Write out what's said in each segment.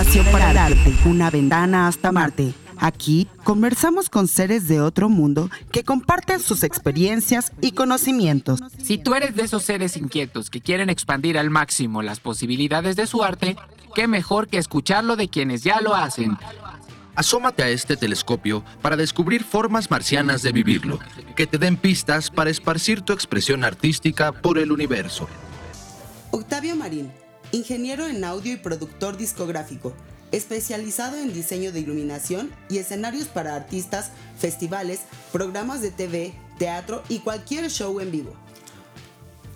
espacio para el arte, una ventana hasta Marte. Aquí conversamos con seres de otro mundo que comparten sus experiencias y conocimientos. Si tú eres de esos seres inquietos que quieren expandir al máximo las posibilidades de su arte, qué mejor que escucharlo de quienes ya lo hacen. Asómate a este telescopio para descubrir formas marcianas de vivirlo, que te den pistas para esparcir tu expresión artística por el universo. Octavio Marín, ingeniero en audio y productor discográfico, especializado en diseño de iluminación y escenarios para artistas, festivales, programas de TV, teatro y cualquier show en vivo.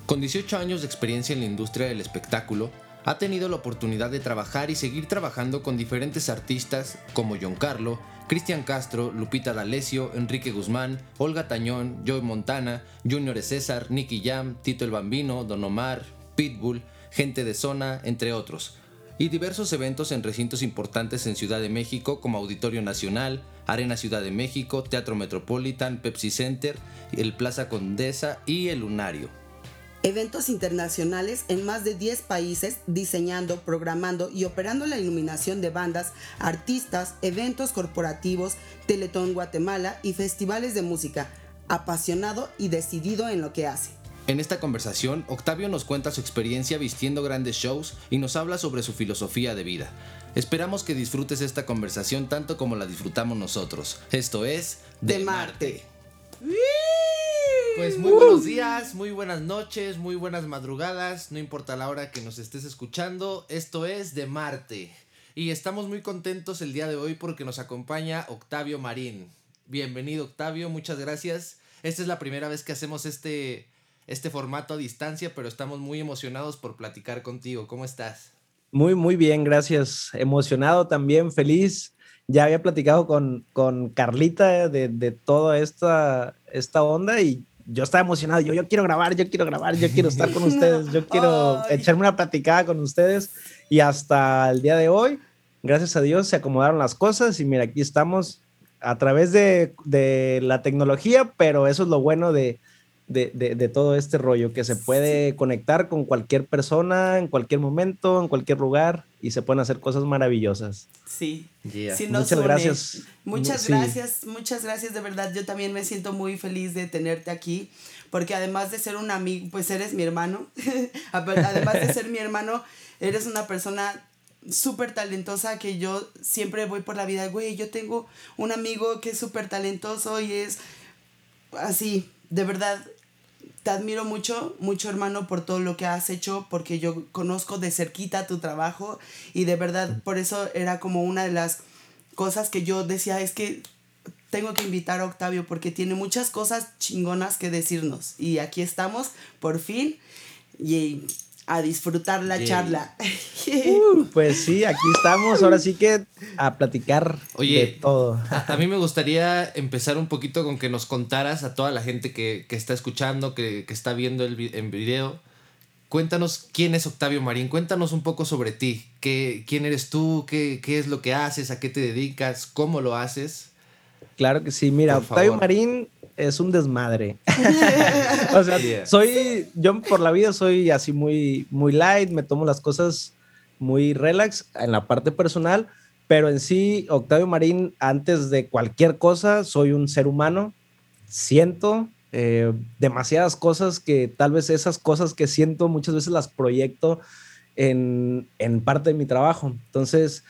Con 18 años de experiencia en la industria del espectáculo, ha tenido la oportunidad de trabajar y seguir trabajando con diferentes artistas como John Carlo, Cristian Castro, Lupita D'Alessio, Enrique Guzmán, Olga Tañón, Joey Montana, Junior César, Nicky Jam, Tito el Bambino, Don Omar, Pitbull, Gente de Zona, entre otros. Y diversos eventos en recintos importantes en Ciudad de México como Auditorio Nacional, Arena Ciudad de México, Teatro Metropolitan, Pepsi Center, el Plaza Condesa y el Lunario eventos internacionales en más de 10 países diseñando, programando y operando la iluminación de bandas, artistas, eventos corporativos, Teletón Guatemala y festivales de música, apasionado y decidido en lo que hace. En esta conversación, Octavio nos cuenta su experiencia vistiendo grandes shows y nos habla sobre su filosofía de vida. Esperamos que disfrutes esta conversación tanto como la disfrutamos nosotros. Esto es De, Marte. Pues muy buenos días, muy buenas noches, muy buenas madrugadas, no importa la hora que nos estés escuchando, esto es de Marte. Y estamos muy contentos el día de hoy porque nos acompaña Octavio Marín. Bienvenido Octavio, muchas gracias. Esta es la primera vez que hacemos este, este formato a distancia, pero estamos muy emocionados por platicar contigo. ¿Cómo estás? Muy, muy bien, gracias. Emocionado también, feliz. Ya había platicado con, con Carlita de, de toda esta, esta onda y yo estaba emocionado, yo, yo quiero grabar, yo quiero grabar, yo quiero estar con ustedes, yo quiero echarme una platicada con ustedes y hasta el día de hoy, gracias a Dios, se acomodaron las cosas y mira, aquí estamos a través de, de la tecnología, pero eso es lo bueno de, de, de, todo este rollo, que se puede conectar con cualquier persona en cualquier momento, en cualquier lugar y se pueden hacer cosas maravillosas. Sí. muchas gracias. Muchas gracias, muchas gracias de verdad. Yo también me siento muy feliz de tenerte aquí porque además de ser un amigo, pues eres mi hermano. además de ser mi hermano, eres una persona súper talentosa que yo siempre voy por la vida, güey, yo tengo un amigo que es súper talentoso y es así, de verdad, te admiro mucho, mucho hermano por todo lo que has hecho, porque yo conozco de cerquita tu trabajo y de verdad por eso era como una de las cosas que yo decía, es que tengo que invitar a Octavio porque tiene muchas cosas chingonas que decirnos y aquí estamos por fin y a disfrutar la charla. Uh, pues sí, aquí estamos, ahora sí que a platicar de todo. A, mí me gustaría empezar un poquito con que nos contaras a toda la gente que, está escuchando, que, está viendo el video. Cuéntanos quién es Octavio Marín, cuéntanos un poco sobre ti, ¿Qué, quién eres tú, qué, qué es lo que haces, a qué te dedicas, cómo lo haces. Claro que sí, mira, Octavio Marín es un desmadre. o sea, soy, yo por la vida soy así muy, muy light, me tomo las cosas muy relax en la parte personal, pero en sí, Octavio Marín, antes de cualquier cosa, soy un ser humano, siento eh, demasiadas cosas que tal vez esas cosas que siento muchas veces las proyecto en, en parte de mi trabajo. Entonces,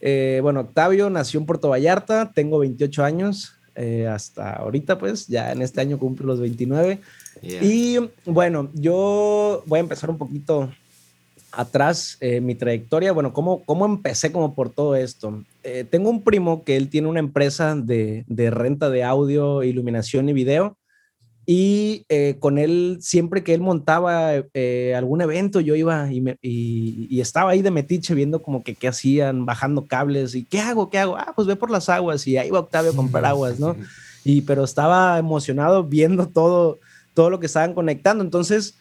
eh, bueno, Octavio nació en Puerto Vallarta, tengo 28 años, eh, hasta ahorita, pues ya en este año cumplo los 29. Y bueno, yo voy a empezar un poquito atrás eh, mi trayectoria. Bueno, ¿cómo, ¿cómo empecé como por todo esto? Eh, tengo un primo que él tiene una empresa de, de renta de audio, iluminación y video y eh, con él, siempre que él montaba eh, algún evento, yo iba y, y, estaba ahí de metiche viendo como que qué hacían, bajando cables y qué hago, qué hago. Ah, pues ve por las aguas y ahí va Octavio a comprar aguas, ¿no? Y pero estaba emocionado viendo todo, todo lo que estaban conectando. Entonces,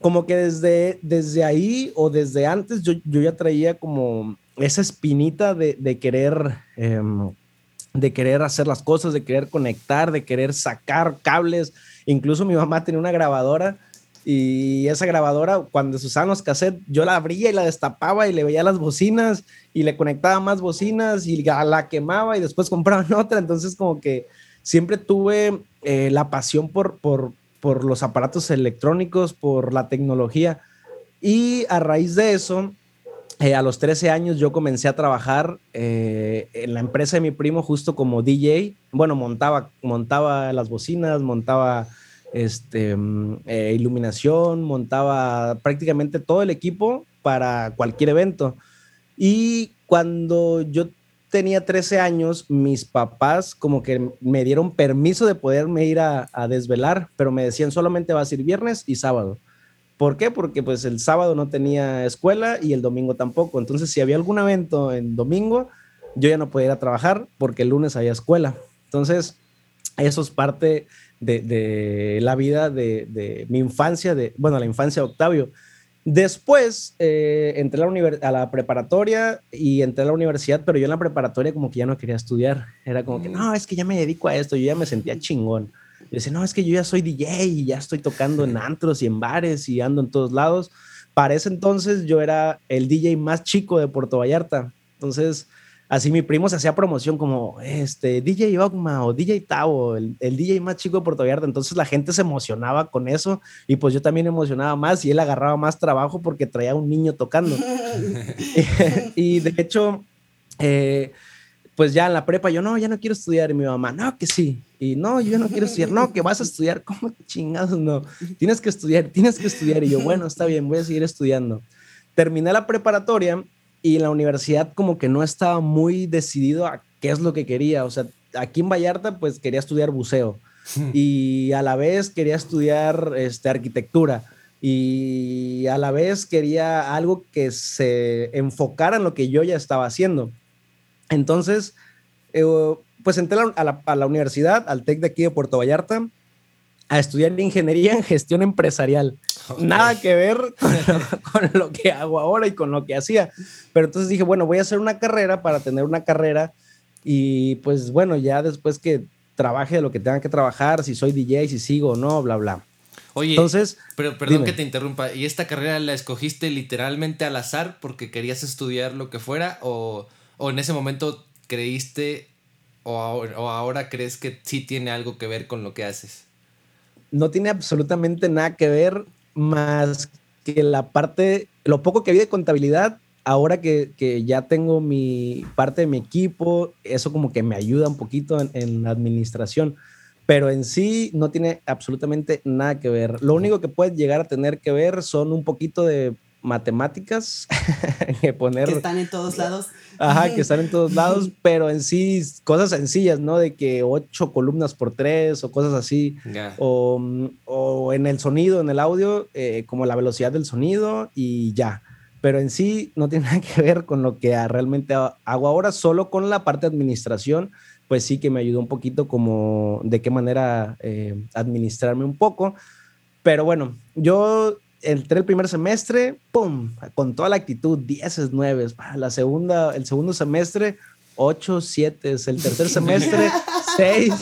como que desde, desde ahí o desde antes yo, yo ya traía como esa espinita de, de querer... Em, de querer hacer las cosas, de querer conectar, de querer sacar cables, Incluso mi mamá tenía una grabadora Y esa grabadora, cuando se usaban los cassettes, yo la abría y la destapaba y le veía las bocinas y le conectaba más bocinas y la quemaba y después compraban otra. Entonces, como que siempre tuve eh, la pasión por, por, por los aparatos electrónicos, por la tecnología. Y a raíz de eso, eh, a los 13 años yo comencé a trabajar eh, en la empresa de mi primo justo como DJ. Bueno, montaba, montaba las bocinas, montaba este, mm, eh, iluminación, montaba prácticamente todo el equipo para cualquier evento. Y cuando yo tenía 13 años, mis papás como que me dieron permiso de poderme ir a, desvelar, pero me decían solamente vas a ir viernes y sábado. ¿Por qué? Porque pues el sábado no tenía escuela y el domingo tampoco. Entonces, si había algún evento en domingo, yo ya no podía ir a trabajar porque el lunes había escuela. Entonces, eso es parte de, la vida de, mi infancia, de, bueno, la infancia de Octavio. Después eh, entré a la, a la, preparatoria y entré a la universidad, pero yo en la preparatoria como que ya no quería estudiar. Era como que, mm. no, es que ya me dedico a esto, yo ya me sentía chingón. Y dice, no, es que yo ya soy DJ y ya estoy tocando en antros y en bares y ando en todos lados. Para ese entonces yo era el DJ más chico de Puerto Vallarta. Entonces, así mi primo se hacía promoción como este DJ Ogma o DJ Tavo, el, el, DJ más chico de Puerto Vallarta. Entonces la gente se emocionaba con eso y pues yo también emocionaba más y él agarraba más trabajo porque traía un niño tocando. y, de hecho, eh, pues ya en la prepa yo, no, ya no quiero estudiar. Y mi mamá, no, que sí. Y no, yo no quiero estudiar. No, que vas a estudiar. ¿Cómo chingados? No, tienes que estudiar, tienes que estudiar. Y yo, bueno, está bien, voy a seguir estudiando. Terminé la preparatoria y la universidad como que no estaba muy decidido a qué es lo que quería. O sea, aquí en Vallarta pues quería estudiar buceo y a la vez quería estudiar este, arquitectura y a la vez quería algo que se enfocara en lo que yo ya estaba haciendo. Entonces, eh, pues entré a la, a la, universidad, al TEC de aquí de Puerto Vallarta, a estudiar ingeniería en gestión empresarial. Nada que ver con lo, que hago ahora y con lo que hacía. Pero entonces dije, bueno, voy a hacer una carrera para tener una carrera y pues bueno, ya después que trabaje de lo que tenga que trabajar, si soy DJ, si sigo o no, bla, bla. Oye, entonces, pero perdón que te interrumpa, ¿y esta carrera la escogiste literalmente al azar porque querías estudiar lo que fuera o, o en ese momento creíste o ahora crees que sí tiene algo que ver con lo que haces? no tiene absolutamente nada que ver más que la parte, lo poco que vi de contabilidad, ahora que, ya tengo mi parte de mi equipo, eso como que me ayuda un poquito en, en la administración, pero en sí no tiene absolutamente nada que ver. Lo único que puede llegar a tener que ver son un poquito de matemáticas que poner... Que están en todos lados. Ajá, que están en todos lados, pero en sí cosas sencillas, ¿no? De que ocho columnas por tres o cosas así. O, o, en el sonido, en el audio, eh, como la velocidad del sonido y ya. Pero en sí no tiene nada que ver con lo que realmente hago ahora, solo con la parte de administración, pues sí que me ayudó un poquito como de qué manera eh, administrarme un poco. Pero bueno, yo entré el primer semestre, ¡pum! Con toda la actitud, 10 9. La segunda, el segundo semestre, 8, 7. El tercer semestre, 6.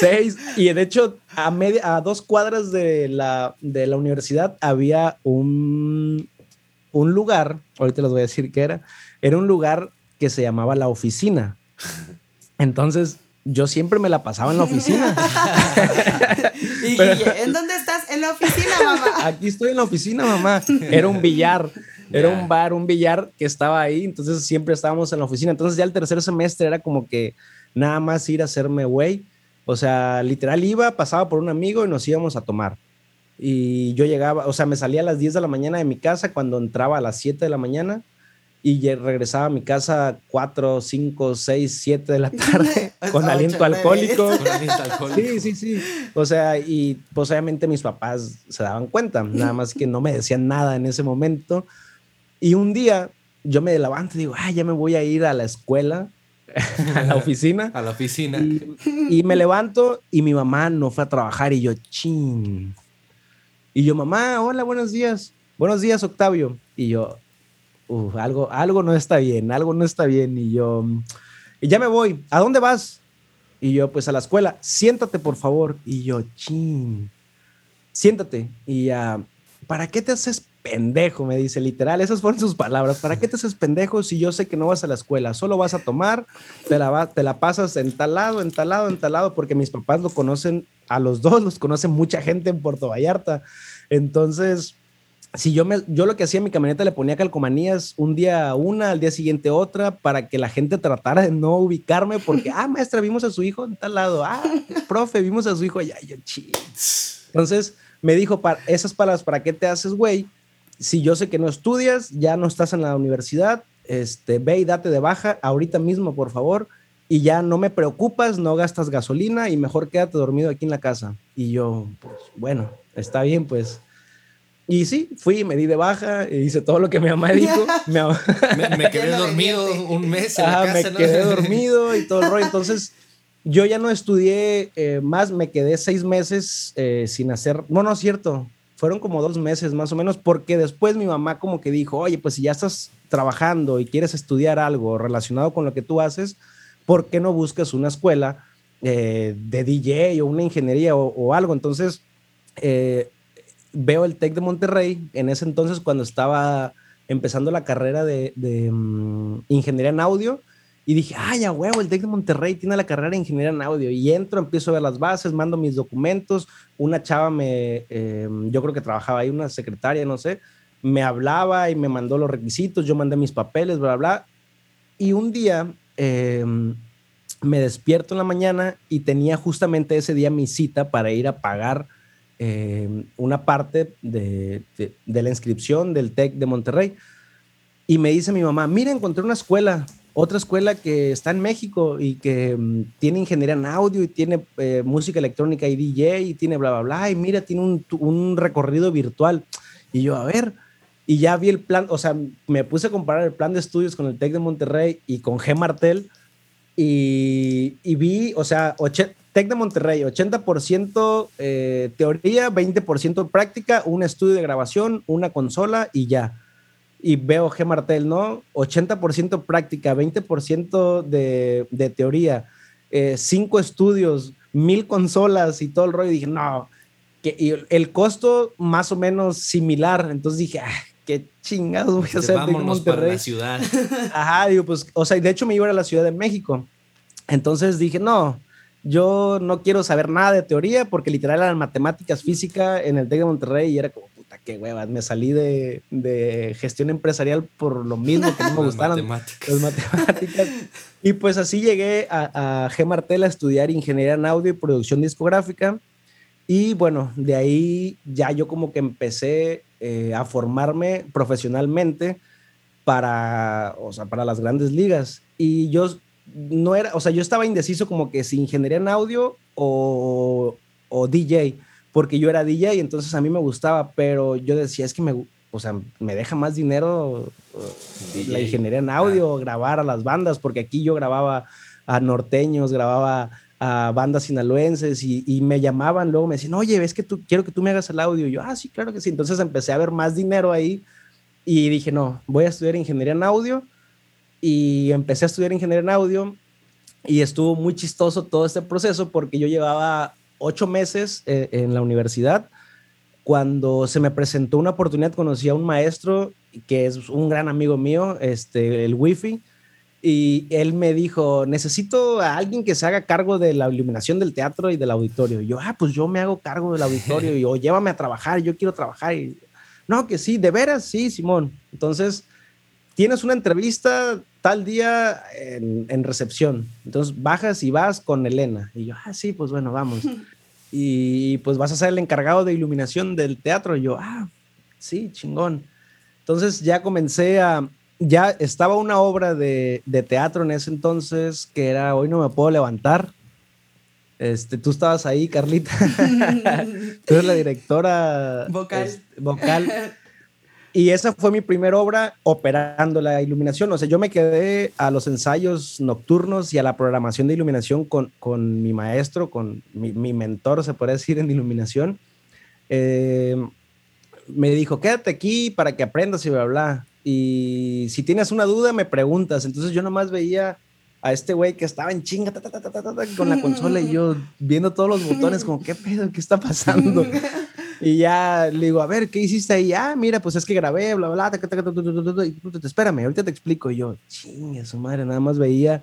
6. Y de hecho, a, media, a dos cuadras de la, de la universidad había un, un lugar, ahorita les voy a decir qué era, era un lugar que se llamaba La Oficina. Entonces, yo siempre me la pasaba en la oficina. ¿Y, en dónde estás? En la oficina, mamá. Aquí estoy en la oficina, mamá. Era un billar. Era un bar, un billar que estaba ahí, entonces siempre estábamos en la oficina. Entonces ya el tercer semestre era como que nada más ir a hacerme güey. O sea, literal iba, pasaba por un amigo y nos íbamos a tomar. Y yo llegaba, o sea, me salía a las 10 de la mañana de mi casa cuando entraba a las 7 de la mañana y regresaba a mi casa 4, 5, 6, 7 de la tarde con aliento alcohólico. Sí, sí, sí. O sea, y pues obviamente mis papás se daban cuenta, nada más que no me decían nada en ese momento. Y un día yo me levanto y digo, ay, ya me voy a ir a la escuela, a la oficina. a la oficina. Y, y, me levanto y mi mamá no fue a trabajar y yo, ching. Y yo, mamá, hola, buenos días. Buenos días, Octavio. Y yo, algo, algo no está bien, algo no está bien. Y yo, y ya me voy, ¿a dónde vas? Y yo, pues a la escuela, siéntate por favor. Y yo, chin. siéntate. Y ya, ¿para qué te haces pendejo? Me dice, literal, esas fueron sus palabras. ¿Para qué te haces pendejo si yo sé que no vas a la escuela? Solo vas a tomar, te la, te la pasas en tal lado, en tal lado, en tal lado, porque mis papás lo conocen, a los dos los conoce mucha gente en Puerto Vallarta. Entonces, si yo, me, yo lo que hacía en mi camioneta le ponía calcomanías un día una, al día siguiente otra, para que la gente tratara de no ubicarme, porque, ah, maestra, vimos a su hijo en tal lado, ah, profe, vimos a su hijo allá, yo, Entonces me dijo, para, esas palabras, ¿para qué te haces, güey? Si yo sé que no estudias, ya no estás en la universidad, este, ve y date de baja ahorita mismo, por favor, y ya no me preocupas, no gastas gasolina y mejor quédate dormido aquí en la casa. Y yo, pues, bueno, está bien, pues y sí, fui, me di de baja, e hice todo lo que mi mamá dijo. me, quedé dormido un mes en la casa, Me quedé dormido y todo el rollo. Entonces, yo ya no estudié eh, más, me quedé seis meses eh, sin hacer. No, no es cierto. Fueron como dos meses más o menos, porque después mi mamá como que dijo, oye, pues si ya estás trabajando y quieres estudiar algo relacionado con lo que tú haces, ¿por qué no buscas una escuela eh, de DJ o una ingeniería o, o algo? Entonces, veo el TEC de Monterrey en ese entonces cuando estaba empezando la carrera de, mm, ingeniería en audio y dije, ay, ya huevo, el TEC de Monterrey tiene la carrera de ingeniería en audio y entro, empiezo a ver las bases, mando mis documentos, una chava me, em, yo creo que trabajaba ahí, una secretaria, no sé, me hablaba y me mandó los requisitos, yo mandé mis papeles, bla, bla, y un día em, me despierto en la mañana y tenía justamente ese día mi cita para ir a pagar eh, una parte de, la inscripción del TEC de Monterrey. Y me dice mi mamá, mira, encontré una escuela, otra escuela que está en México y que mm, tiene ingeniería en audio y tiene eh, música electrónica y DJ y tiene bla, bla, bla. Y mira, tiene un, un, recorrido virtual. Y yo, a ver, y ya vi el plan, o sea, me puse a comparar el plan de estudios con el TEC de Monterrey y con G Martel. Y, y vi, o sea, Tec de Monterrey, 80% eh, teoría, 20% práctica, un estudio de grabación, una consola y ya. Y veo G. Martel, ¿no? 80% práctica, 20% de, de teoría, eh, cinco estudios, mil consolas y todo el rollo. Y dije, no, que, y el costo más o menos similar. Entonces dije, ah, qué chingados voy a hacer de Monterrey. Para la ciudad. Ajá, digo, pues, o sea, de hecho me iba a la Ciudad de México. Entonces dije, no, yo no quiero saber nada de teoría porque literal eran matemáticas, física en el TEC de Monterrey y era como, puta, qué huevas. Me salí de, de gestión empresarial por lo mismo que no me gustaron las matemáticas. Y pues así llegué a, a G. Martel a estudiar ingeniería en audio y producción discográfica. Y bueno, de ahí ya yo como que empecé eh, a formarme profesionalmente para, o sea, para las grandes ligas. Y yo no era, o sea, yo estaba indeciso como que si ingeniería en audio o, o DJ, porque yo era DJ, entonces a mí me gustaba, pero yo decía, es que me, o sea, me deja más dinero uh, la ingeniería en audio, grabar a las bandas, porque aquí yo grababa a norteños, grababa a bandas sinaloenses y, y, me llamaban, luego me decían, oye, ves que tú, quiero que tú me hagas el audio. Y yo, ah, sí, claro que sí. Entonces empecé a ver más dinero ahí y dije, no, voy a estudiar ingeniería en audio y empecé a estudiar ingeniería en audio y estuvo muy chistoso todo este proceso porque yo llevaba ocho meses eh, en la universidad. Cuando se me presentó una oportunidad, conocí a un maestro que es un gran amigo mío, este, el Wi-Fi, y él me dijo, necesito a alguien que se haga cargo de la iluminación del teatro y del auditorio. Y yo, ah, pues yo me hago cargo del auditorio y o llévame a trabajar, yo quiero trabajar. Y, no, que sí, de veras, sí, Simón. Entonces, tienes una entrevista tal día en, recepción. Entonces bajas y vas con Elena. Y yo, ah, sí, pues bueno, vamos. y pues vas a ser el encargado de iluminación del teatro. Y yo, ah, sí, chingón. Entonces ya comencé a, ya estaba una obra de, teatro en ese entonces que era Hoy no me puedo levantar. Este, tú estabas ahí, Carlita. tú eres la directora vocal. vocal. Y esa fue mi primera obra operando la iluminación. O sea, yo me quedé a los ensayos nocturnos y a la programación de iluminación con, con mi maestro, con mi, mi, mentor, se puede decir, en iluminación. Eh, me dijo, quédate aquí para que aprendas y bla, bla. Y si tienes una duda, me preguntas. Entonces yo nomás veía a este güey que estaba en chinga con la consola y yo viendo todos los botones como, ¿qué pedo? ¿Qué está pasando? y ya le digo, a ver, ¿qué hiciste ahí? Ah, mira, pues es que grabé, bla, bla, bla, y espérame, ahorita te explico. Y yo, chingue su madre, nada más veía.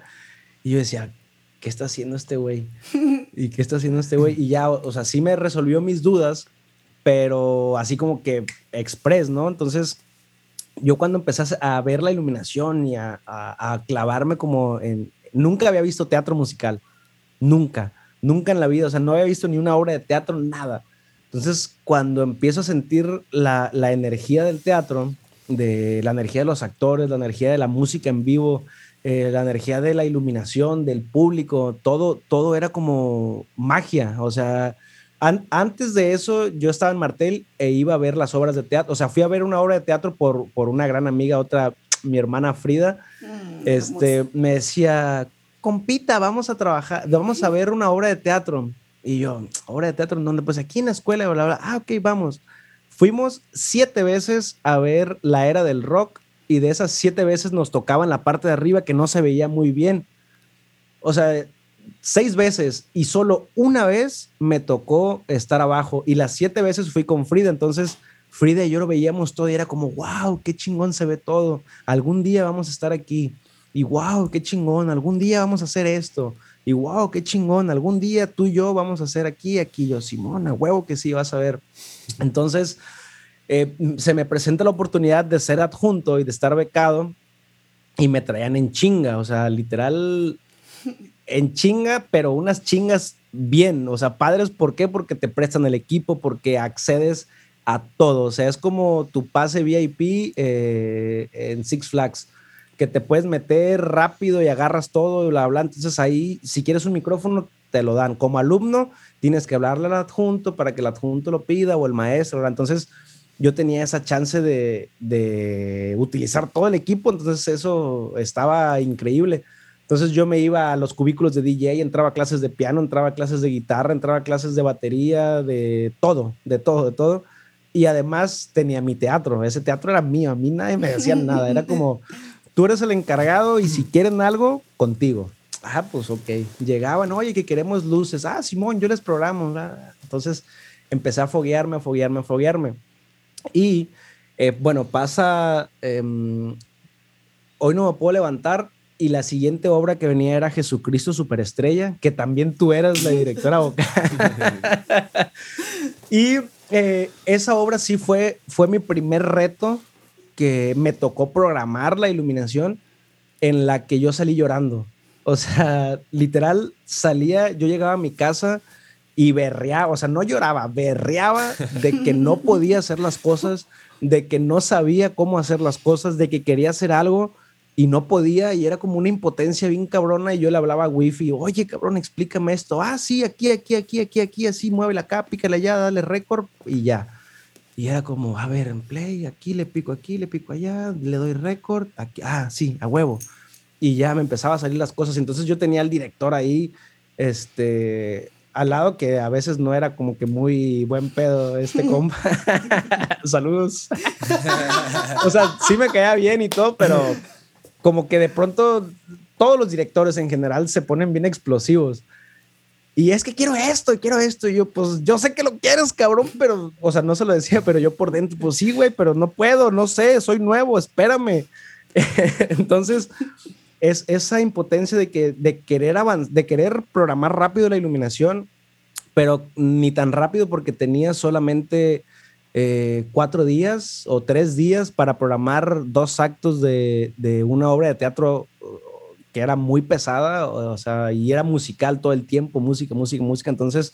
Y yo decía, ¿qué está haciendo este güey? ¿Y qué está haciendo este güey? Y ya, o sea, sí me resolvió mis dudas, pero así como que express, ¿no? Entonces, yo cuando empecé a ver la iluminación y a, a clavarme como en... Nunca había visto teatro musical, nunca, nunca en la vida, o sea, no había visto ni una obra de teatro, nada. Entonces, cuando empiezo a sentir la, la energía del teatro, de la energía de los actores, la energía de la música en vivo, eh, la energía de la iluminación, del público, todo, todo era como magia. O sea, antes de eso yo estaba en Martel e iba a ver las obras de teatro. O sea, fui a ver una obra de teatro por, por una gran amiga, otra, mi hermana Frida. Mm, este, me decía, compita, vamos a trabajar, vamos a ver una obra de teatro. Y yo, obra de teatro, ¿dónde? Pues aquí en la escuela, bla, bla. Ah, ok, vamos. Fuimos siete veces a ver la era del rock y de esas siete veces nos tocaba en la parte de arriba que no se veía muy bien. O sea, seis veces y solo una vez me tocó estar abajo y las siete veces fui con Frida. Entonces, Frida y yo lo veíamos todo y era como, wow, qué chingón se ve todo. Algún día vamos a estar aquí. Y wow, qué chingón, algún día vamos a hacer esto y wow, qué chingón, algún día tú y yo vamos a hacer aquí, aquí, yo, Simona, huevo que sí, vas a ver. Entonces, eh, se me presenta la oportunidad de ser adjunto y de estar becado y me traían en chinga, o sea, literal, en chinga, pero unas chingas bien, o sea, padres, ¿por qué? Porque te prestan el equipo, porque accedes a todo, o sea, es como tu pase VIP eh, en Six Flags que te puedes meter rápido y agarras todo y bla, bla. Entonces ahí, si quieres un micrófono, te lo dan. Como alumno, tienes que hablarle al adjunto para que el adjunto lo pida o el maestro. Entonces yo tenía esa chance de, de utilizar todo el equipo, entonces eso estaba increíble. Entonces yo me iba a los cubículos de DJ, entraba a clases de piano, entraba a clases de guitarra, entraba a clases de batería, de todo, de todo, de todo. Y además tenía mi teatro, ese teatro era mío, a mí nadie me decía nada, era como, tú eres el encargado y si quieren algo, contigo. Ah, pues ok. Llegaban, oye, que queremos luces. Ah, Simón, yo les programo. Entonces empecé a foguearme, a foguearme, a foguearme. Y eh, bueno, pasa, em, hoy no me puedo levantar y la siguiente obra que venía era Jesucristo Superestrella, que también tú eras la directora vocal. y eh, esa obra sí fue, fue mi primer reto que me tocó programar la iluminación en la que yo salí llorando. O sea, literal, salía, yo llegaba a mi casa y berreaba, o sea, no lloraba, berreaba de que no podía hacer las cosas, de que no sabía cómo hacer las cosas, de que quería hacer algo y no podía y era como una impotencia bien cabrona y yo le hablaba a Wifi, oye cabrón, explícame esto, ah, sí, aquí, aquí, aquí, aquí, aquí, así, muévela acá, pícala allá, dale récord y ya. Y era como, a ver, en play, aquí le pico aquí, le pico allá, le doy récord, aquí, ah, sí, a huevo. Y ya me empezaba a salir las cosas. Entonces yo tenía al director ahí, este, al lado que a veces no era como que muy buen pedo este compa. Saludos. o sea, sí me caía bien y todo, pero como que de pronto todos los directores en general se ponen bien explosivos. Y es que quiero esto y quiero esto. Y yo, pues, yo sé que lo quieres, cabrón, pero, o sea, no se lo decía, pero yo por dentro, pues sí, güey, pero no puedo, no sé, soy nuevo, espérame. Entonces, es esa impotencia de, que, de, querer de querer programar rápido la iluminación, pero ni tan rápido porque tenía solamente eh, cuatro días o tres días para programar dos actos de, de una obra de teatro que era muy pesada, o, sea, y era musical todo el tiempo, música, música, música, entonces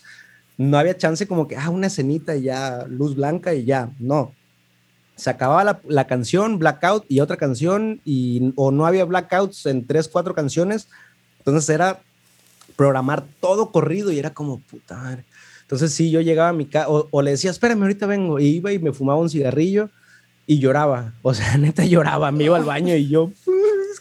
no había chance como que, ah, una escenita y ya, luz blanca y ya, no. Se acababa la, la, canción, blackout y otra canción, y, o no había blackouts en tres, cuatro canciones, entonces era programar todo corrido y era como, puta madre. Entonces sí, yo llegaba a mi casa, o, o, le decía, espérame, ahorita vengo, y iba y me fumaba un cigarrillo y lloraba, o sea, neta lloraba, me iba al baño y yo,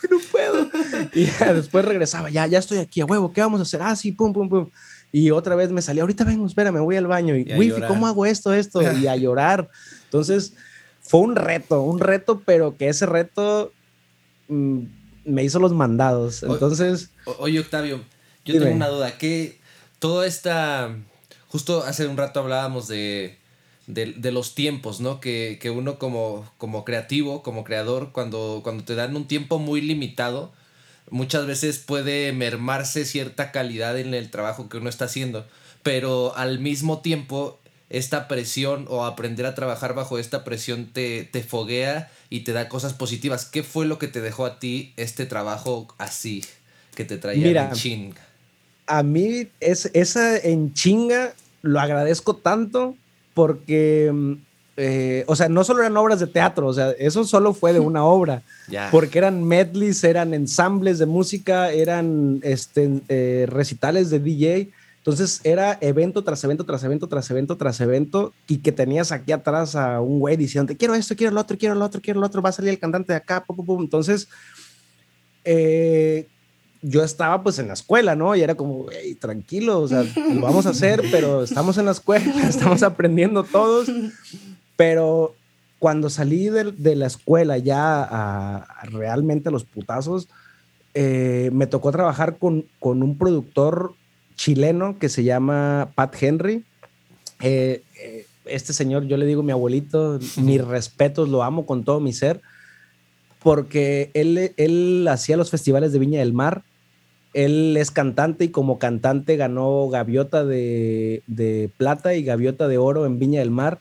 que no puedo. Y después regresaba, ya, ya estoy aquí, a huevo, ¿qué vamos a hacer? Ah, sí, pum, pum, pum. Y otra vez me salía, ahorita vengo, espera, me voy al baño. Y, wifi, ¿cómo hago esto, esto? Y a llorar. Entonces, fue un reto, un reto, pero que ese reto mm, me hizo los mandados. Entonces. oye, Octavio, yo tengo una duda. ¿Qué toda esta. Justo hace un rato hablábamos de de, los tiempos, ¿no? Que, uno como, como creativo, como creador, cuando, cuando te dan un tiempo muy limitado, muchas veces puede mermarse cierta calidad en el trabajo que uno está haciendo, pero al mismo tiempo esta presión o aprender a trabajar bajo esta presión te, te foguea y te da cosas positivas. ¿Qué fue lo que te dejó a ti este trabajo así que te traía en chinga? A mí es, esa en chinga lo agradezco tanto porque, mm, eh, o sea, no solo eran obras de teatro, o sea, eso solo fue de una obra, porque eran medleys, eran ensambles de música, eran este, eh, recitales de DJ. Entonces era evento tras evento, tras evento, tras evento, tras evento, y que tenías aquí atrás a un güey diciendo, quiero esto, quiero lo otro, quiero lo otro, quiero lo otro, va a salir el cantante de acá, pum, pum, pum. Entonces, eh, yo estaba pues en la escuela, ¿no? Y era como, hey, tranquilo, o sea, lo vamos a hacer, pero estamos en la escuela, estamos aprendiendo todos. Pero cuando salí de, la escuela ya a, realmente a los putazos, eh, me tocó trabajar con, con, un productor chileno que se llama Pat Henry. Eh, eh, este señor, yo le digo mi abuelito, mis respetos, lo amo con todo mi ser, porque él, él hacía los festivales de Viña del Mar. Él es cantante y como cantante ganó gaviota de, plata y gaviota de oro en Viña del Mar.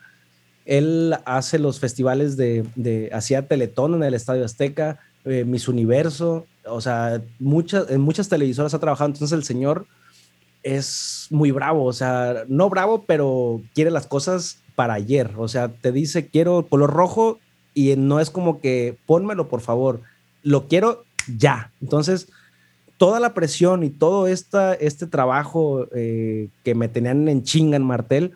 Él hace los festivales de, de hacía Teletón en el Estadio Azteca, eh, Miss Universo, o sea, muchas, en muchas televisoras ha trabajado, entonces el señor es muy bravo, o sea, no bravo, pero quiere las cosas para ayer, o sea, te dice quiero color rojo y no es como que pónmelo por favor, lo quiero ya. Entonces, toda la presión y todo esta, este trabajo eh, que me tenían en chinga en Martel,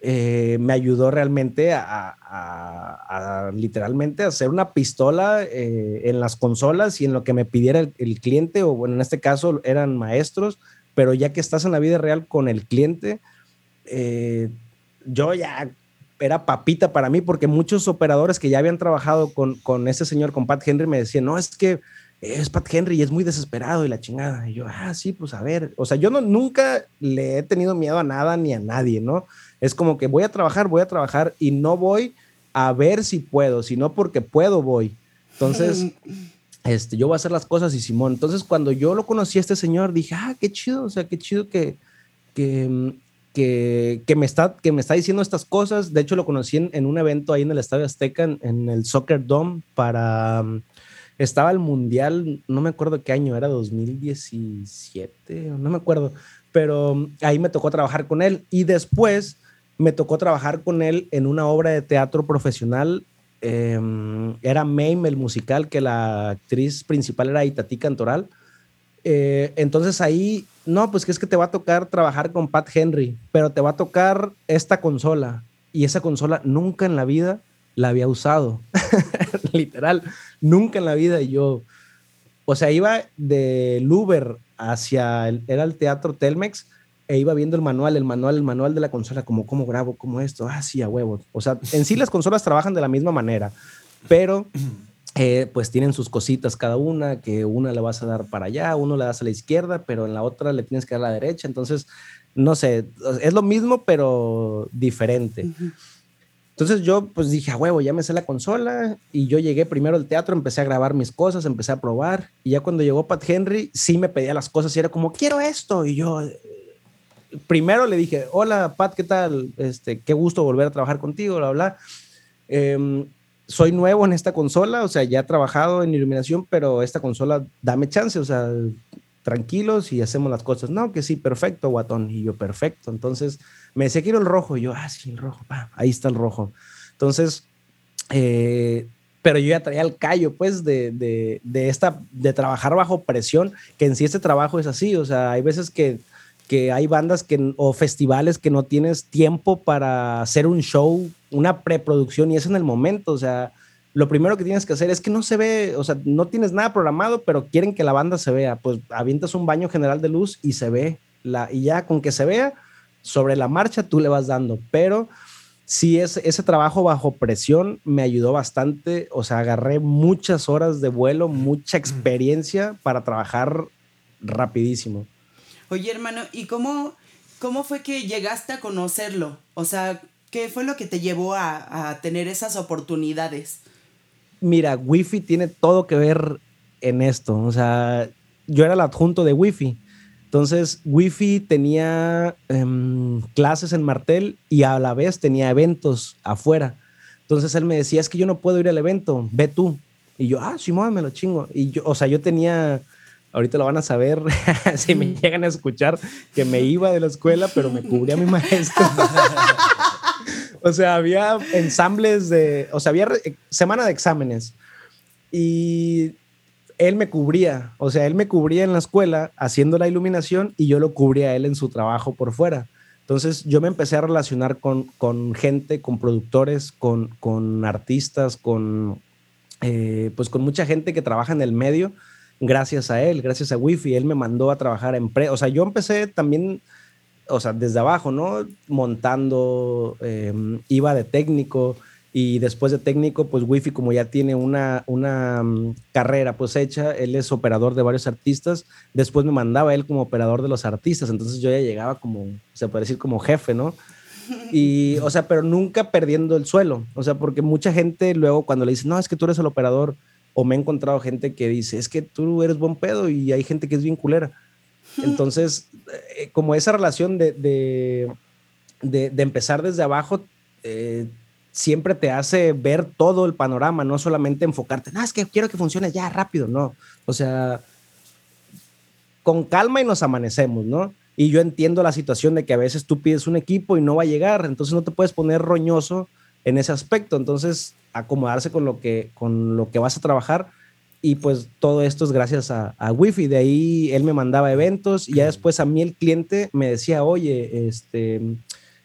eh, me ayudó realmente a, literalmente hacer una pistola eh, en las consolas y en lo que me pidiera el, cliente, o bueno, en este caso eran maestros, pero ya que estás en la vida real con el cliente, yo ya era papita para mí, porque muchos operadores que ya habían trabajado con, con ese señor, con Pat Henry, me decían, no, es que es Pat Henry y es muy desesperado y la chingada. Y yo, ah, sí, pues a ver. O sea, yo no, nunca le he tenido miedo a nada ni a nadie, ¿no? Es como que voy a trabajar, voy a trabajar y no voy a ver si puedo, sino porque puedo voy. Entonces, este, yo voy a hacer las cosas y Simón. Entonces, cuando yo lo conocí a este señor, dije, ah, qué chido, o sea, qué chido que, que, que, me, está, que me está diciendo estas cosas. De hecho, lo conocí en, un evento ahí en el Estadio Azteca, en, el Soccer Dome, para estaba el Mundial, no me acuerdo qué año, era 2017, no me acuerdo, pero ahí me tocó trabajar con él y después me tocó trabajar con él en una obra de teatro profesional. Em, era Mame, el musical, que la actriz principal era Itatí Cantoral. Eh, entonces ahí, no, pues que es que te va a tocar trabajar con Pat Henry, pero te va a tocar esta consola. Y esa consola nunca en la vida la había usado. Literal, nunca en la vida yo, o sea, iba de Uber hacia, el, era el teatro Telmex, e iba viendo el manual, el manual, el manual de la consola, como cómo grabo, como esto, ah, sí, a huevo. O sea, en sí las consolas trabajan de la misma manera, pero eh, pues tienen sus cositas cada una, que una le vas a dar para allá, uno le das a la izquierda, pero en la otra le tienes que dar a la derecha. Entonces, no sé, es lo mismo, pero diferente. Entonces yo pues dije, a huevo, ya me sé la consola y yo llegué primero al teatro, empecé a grabar mis cosas, empecé a probar y ya cuando llegó Pat Henry sí me pedía las cosas y era como, quiero esto y yo primero le dije, hola Pat, ¿qué tal? Este, qué gusto volver a trabajar contigo, bla, bla. Em, soy nuevo en esta consola, o sea, ya he trabajado en iluminación, pero esta consola, dame chance, o sea, tranquilos y hacemos las cosas. No, que sí, perfecto, guatón. Y yo, perfecto. Entonces me decía, quiero el rojo. Y yo, ah, sí, el rojo, ahí está el rojo. Entonces, eh, pero yo ya traía el callo, pues, de, de, de, esta, de trabajar bajo presión, que en sí este trabajo es así. O sea, hay veces que, que hay bandas que, o festivales que no tienes tiempo para hacer un show, una preproducción, y es en el momento. O sea, lo primero que tienes que hacer es que no se ve, o sea, no tienes nada programado, pero quieren que la banda se vea. Pues avientas un baño general de luz y se ve. La, y ya con que se vea, sobre la marcha tú le vas dando. Pero sí, ese, ese trabajo bajo presión me ayudó bastante. O sea, agarré muchas horas de vuelo, mucha experiencia para trabajar rapidísimo. Oye, hermano, ¿y cómo, cómo fue que llegaste a conocerlo? O sea, ¿Qué fue lo que te llevó a, a tener esas oportunidades? Mira, Wi-Fi tiene todo que ver en esto. O sea, yo era el adjunto de Wi-Fi. Entonces, Wi-Fi tenía em, clases en Martel y a la vez tenía eventos afuera. Entonces él me decía, es que yo no puedo ir al evento, ve tú. Y yo, ah, sí, me lo chingo. Y yo, o sea, yo tenía, ahorita lo van a saber si me llegan a escuchar, que me iba de la escuela, pero me cubría mi maestro. o sea, había ensambles de, o sea, había semana de exámenes. Y él me cubría, o sea, él me cubría en la escuela haciendo la iluminación y yo lo cubría a él en su trabajo por fuera. Entonces yo me empecé a relacionar con, con gente, con productores, con, con artistas, con, eh, pues con mucha gente que trabaja en el medio, gracias a él, gracias a Wi-Fi. Él me mandó a trabajar en pre, o sea, yo empecé también, o sea, desde abajo, ¿no? Montando, em, iba de técnico, y después de técnico, pues Wifi como ya tiene una, una mm, carrera pues hecha, él es operador de varios artistas, después me mandaba él como operador de los artistas, entonces yo ya llegaba como, se puede decir como jefe, ¿no? Y, o sea, pero nunca perdiendo el suelo, o sea, porque mucha gente luego cuando le dice, no, es que tú eres el operador, o me he encontrado gente que dice, es que tú eres buen pedo y hay gente que es bien culera. Entonces, eh, como esa relación de, de, de, empezar desde abajo, eh, siempre te hace ver todo el panorama, no solamente enfocarte, no, es que quiero que funcione ya rápido, no. O sea, con calma y nos amanecemos, ¿no? Y yo entiendo la situación de que a veces tú pides un equipo y no va a llegar, entonces no te puedes poner roñoso en ese aspecto, entonces acomodarse con lo que, con lo que vas a trabajar. Y pues todo esto es gracias a, a Wi-Fi. De ahí él me mandaba eventos y ya después a mí el cliente me decía, oye, este,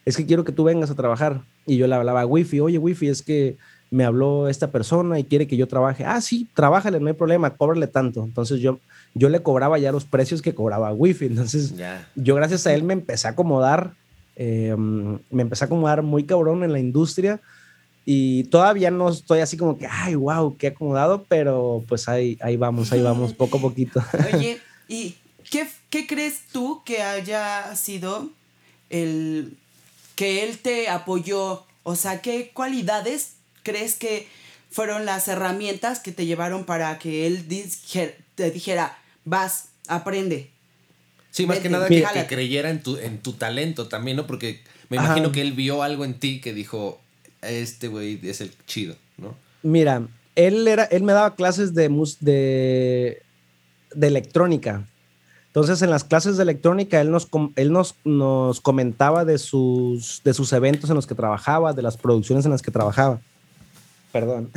es que quiero que tú vengas a trabajar. Y yo le hablaba a Wi-Fi, oye, Wi-Fi, es que me habló esta persona y quiere que yo trabaje. Ah, sí, trabájale, no hay problema, cóbrale tanto. Entonces yo, yo le cobraba ya los precios que cobraba Wi-Fi. Entonces yo gracias a él me empecé a acomodar, em, me empecé a acomodar muy cabrón en la industria y todavía no estoy así como que, ay, wow, qué acomodado, pero pues ahí, ahí vamos, ahí vamos, poco a poquito. Oye, ¿y qué, qué crees tú que haya sido el que él te apoyó? O sea, ¿qué cualidades crees que fueron las herramientas que te llevaron para que él te dijera, vas, aprende? Sí, más que nada que, creyera en tu, en tu talento también, ¿no? Porque me imagino que él vio algo en ti que dijo, este güey es el chido, ¿no? Mira, él, era, él me daba clases de, de, de electrónica. Entonces, en las clases de electrónica, él nos, él nos, nos comentaba de sus, de sus eventos en los que trabajaba, de las producciones en las que trabajaba. Perdón.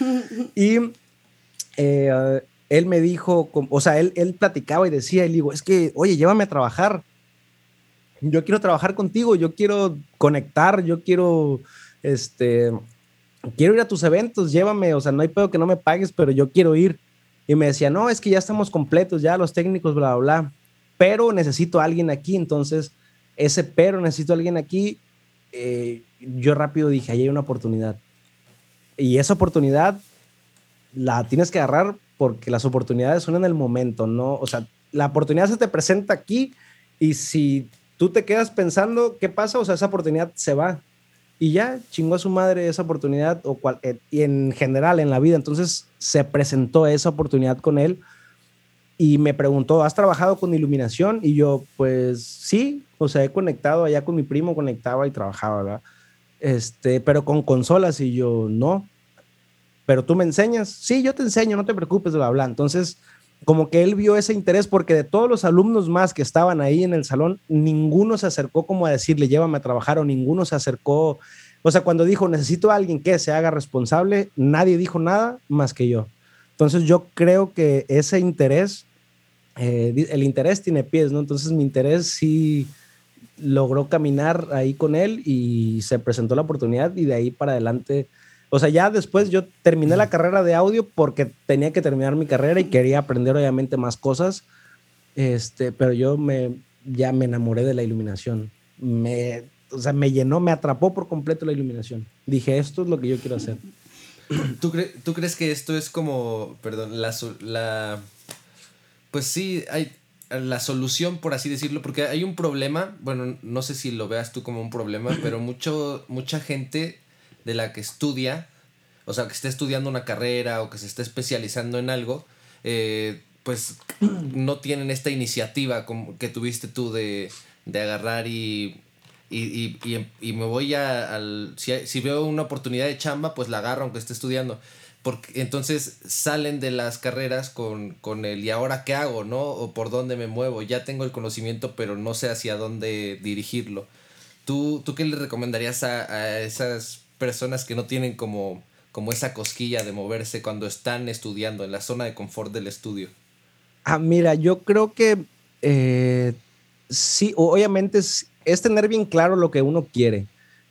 y eh, él me dijo, o sea, él, él platicaba y decía, él digo, es que, oye, llévame a trabajar. Yo quiero trabajar contigo, yo quiero conectar, yo quiero, este, quiero ir a tus eventos, llévame, o sea, no hay pedo que no me pagues, pero yo quiero ir. Y me decía, no, es que ya estamos completos, ya los técnicos, bla, bla, bla. Pero necesito a alguien aquí. Entonces, ese pero necesito a alguien aquí, eh, yo rápido dije, ahí hay una oportunidad. Y esa oportunidad la tienes que agarrar porque las oportunidades son en el momento, ¿no? O sea, la oportunidad se te presenta aquí y si tú te quedas pensando, ¿qué pasa? O sea, esa oportunidad se va y ya chingó a su madre esa oportunidad o cual, eh, y en general en la vida. Entonces se presentó esa oportunidad con él y me preguntó, ¿has trabajado con iluminación? Y yo, pues sí, o sea, he conectado allá con mi primo, conectaba y trabajaba, ¿verdad? Este, pero con consolas y yo, no. Pero tú me enseñas, sí, yo te enseño, no te preocupes, bla, bla. Entonces, como que él vio ese interés porque de todos los alumnos más que estaban ahí en el salón, ninguno se acercó como a decirle, llévame a trabajar o ninguno se acercó. O sea, cuando dijo, necesito a alguien que se haga responsable, nadie dijo nada más que yo. Entonces yo creo que ese interés, eh, el interés tiene pies, ¿no? Entonces mi interés sí logró caminar ahí con él y se presentó la oportunidad y de ahí para adelante o sea, ya después yo terminé la carrera de audio porque tenía que terminar mi carrera y quería aprender obviamente más cosas. Este, pero yo me, ya me enamoré de la iluminación. Me, o sea, me llenó, me atrapó por completo la iluminación. Dije, esto es lo que yo quiero hacer. ¿Tú, ¿tú crees que esto es como, perdón, la, la... Pues sí, hay, la solución, por así decirlo, porque hay un problema, bueno, no sé si lo veas tú como un problema, pero mucho, mucha gente de la que estudia, o sea, que esté estudiando una carrera o que se esté especializando en algo, eh, pues no tienen esta iniciativa como que tuviste tú de, de agarrar y, y, y, y, me voy a, al... Si, si veo una oportunidad de chamba, pues la agarro aunque esté estudiando porque entonces salen de las carreras con, con el y ahora qué hago, ¿no? O por dónde me muevo. Ya tengo el conocimiento, pero no sé hacia dónde dirigirlo. ¿Tú, tú qué le recomendarías a, a esas personas que no tienen como, como esa cosquilla de moverse cuando están estudiando en la zona de confort del estudio? Ah, mira, yo creo que eh, sí, obviamente es, tener bien claro lo que uno quiere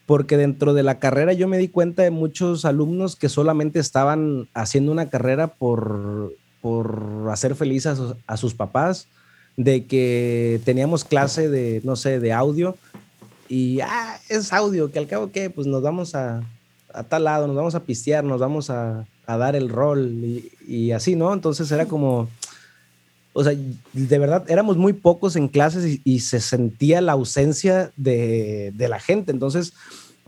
porque dentro de la carrera yo me di cuenta de muchos alumnos que solamente estaban haciendo una carrera por, por hacer feliz a sus, papás, de que teníamos clase de, no sé, de audio y, ah, es audio, que al cabo que, pues nos vamos a, a tal lado, nos vamos a pistear, nos vamos a, a dar el rol y, y, así, ¿no? Entonces era como, o sea, de verdad éramos muy pocos en clases y, se sentía la ausencia de, de, la gente. Entonces,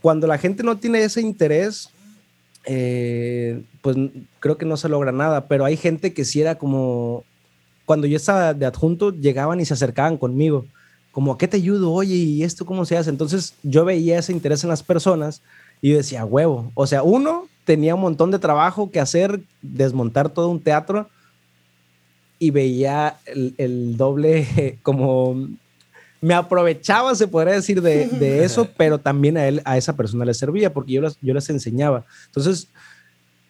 cuando la gente no tiene ese interés, eh, pues creo que no se logra nada, pero hay gente que sí era como, cuando yo estaba de adjunto, llegaban y se acercaban conmigo, como, ¿a qué te ayudo? Oye, ¿y esto cómo se hace? Entonces yo veía ese interés en las personas y decía, huevo, o sea, uno tenía un montón de trabajo que hacer, desmontar todo un teatro, y veía el, doble como me aprovechaba, se podría decir, de, eso, pero también a él, a esa persona le servía, porque yo, yo les enseñaba. Entonces,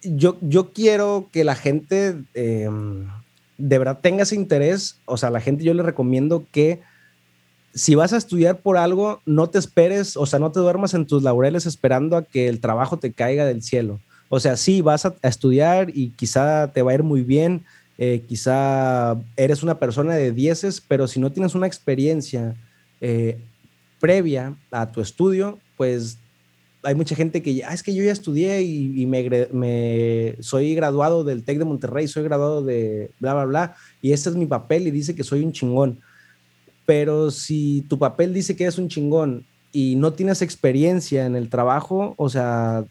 yo, yo quiero que la gente em, de verdad tenga ese interés. O sea, a la gente yo le recomiendo que si vas a estudiar por algo, no te esperes, o sea, no te duermas en tus laureles esperando a que el trabajo te caiga del cielo. O sea, sí, vas a, estudiar y quizá te va a ir muy bien, eh, quizá eres una persona de dieces, pero si no tienes una experiencia eh, previa a tu estudio, pues hay mucha gente que ah, es que yo ya estudié y, me, soy graduado del TEC de Monterrey, soy graduado de bla, bla, bla, y este es mi papel y dice que soy un chingón. Pero si tu papel dice que eres un chingón y no tienes experiencia en el trabajo, o sea,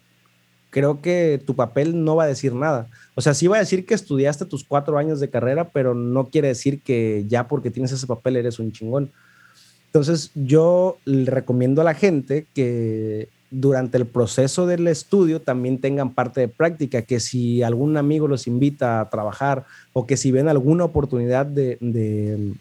creo que tu papel no va a decir nada. O sea, sí va a decir que estudiaste tus cuatro años de carrera, pero no quiere decir que ya porque tienes ese papel eres un chingón. Entonces, yo le recomiendo a la gente que durante el proceso del estudio también tengan parte de práctica, que si algún amigo los invita a trabajar o que si ven alguna oportunidad de, de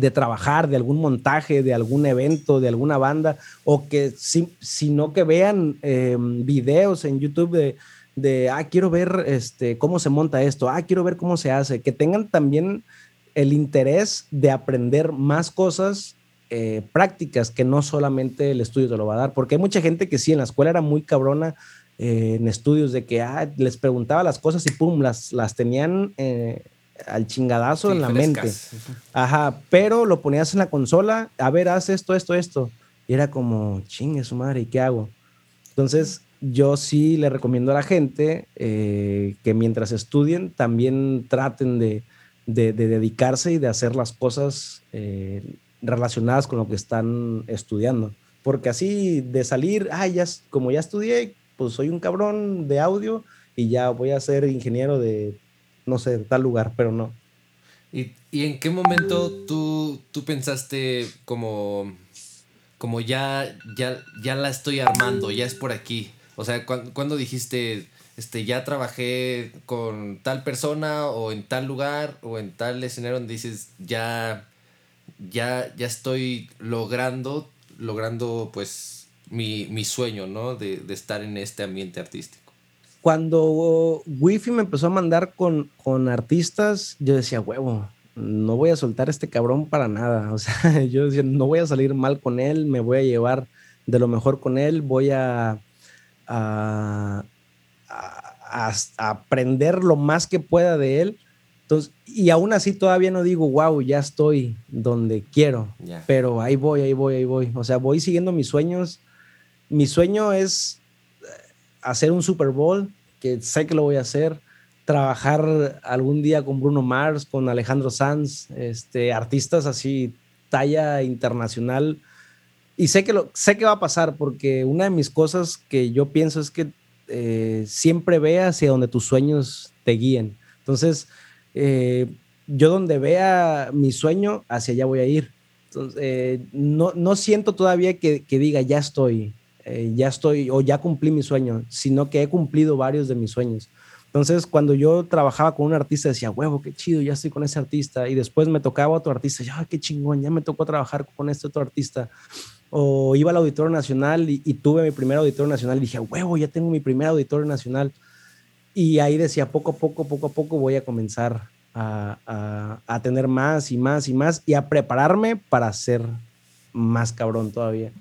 de trabajar, de algún montaje, de algún evento, de alguna banda, o que si, sino que vean em, videos en YouTube de, de, ah, quiero ver este, cómo se monta esto, ah, quiero ver cómo se hace, que tengan también el interés de aprender más cosas eh, prácticas que no solamente el estudio te lo va a dar, porque hay mucha gente que sí, en la escuela era muy cabrona eh, en estudios de que ah, les preguntaba las cosas y pum, las, las tenían eh, al chingadazo en la mente. Ajá, pero lo ponías en la consola, a ver, haz esto, esto, esto. Y era como, chingue su madre, ¿y qué hago? Entonces, yo sí le recomiendo a la gente eh, que mientras estudien también traten de, de, dedicarse y de hacer las cosas eh, relacionadas con lo que están estudiando. Porque así de salir, ah, ya, como ya estudié, pues soy un cabrón de audio y ya voy a ser ingeniero de no sé, tal lugar, pero no. ¿Y, en qué momento tú, tú pensaste como, como ya, ya, ya la estoy armando, ya es por aquí? O sea, cuando dijiste, este, ya trabajé con tal persona o en tal lugar o en tal escenario donde dices, ya, ya, ya estoy logrando, logrando pues mi, mi sueño, ¿no? De, de estar en este ambiente artístico cuando Wifi me empezó a mandar con, con artistas, yo decía, huevo, no voy a soltar a este cabrón para nada. O sea, yo decía, no voy a salir mal con él, me voy a llevar de lo mejor con él, voy a, a, a, aprender lo más que pueda de él. Entonces, y aún así todavía no digo, wow, ya estoy donde quiero, pero ahí voy, ahí voy, ahí voy. O sea, voy siguiendo mis sueños. Mi sueño es hacer un Super Bowl, que sé que lo voy a hacer, trabajar algún día con Bruno Mars, con Alejandro Sanz, este, artistas así, talla internacional. Y sé que, lo, sé que va a pasar porque una de mis cosas que yo pienso es que eh, siempre ve hacia donde tus sueños te guíen. Entonces, eh, yo donde vea mi sueño, hacia allá voy a ir. Eh, no, no, siento todavía que diga, ya estoy, ya estoy o ya cumplí mi sueño, sino que he cumplido varios de mis sueños. Entonces, cuando yo trabajaba con un artista, decía, huevo, qué chido, ya estoy con ese artista. Y después me tocaba otro artista, ya, qué chingón, ya me tocó trabajar con este otro artista. O iba al Auditorio Nacional y, tuve mi primer Auditorio Nacional y dije, huevo, ya tengo mi primer Auditorio Nacional. Y ahí decía, poco a poco, poco a poco voy a comenzar a, a, tener más y más y más y a prepararme para ser más cabrón todavía.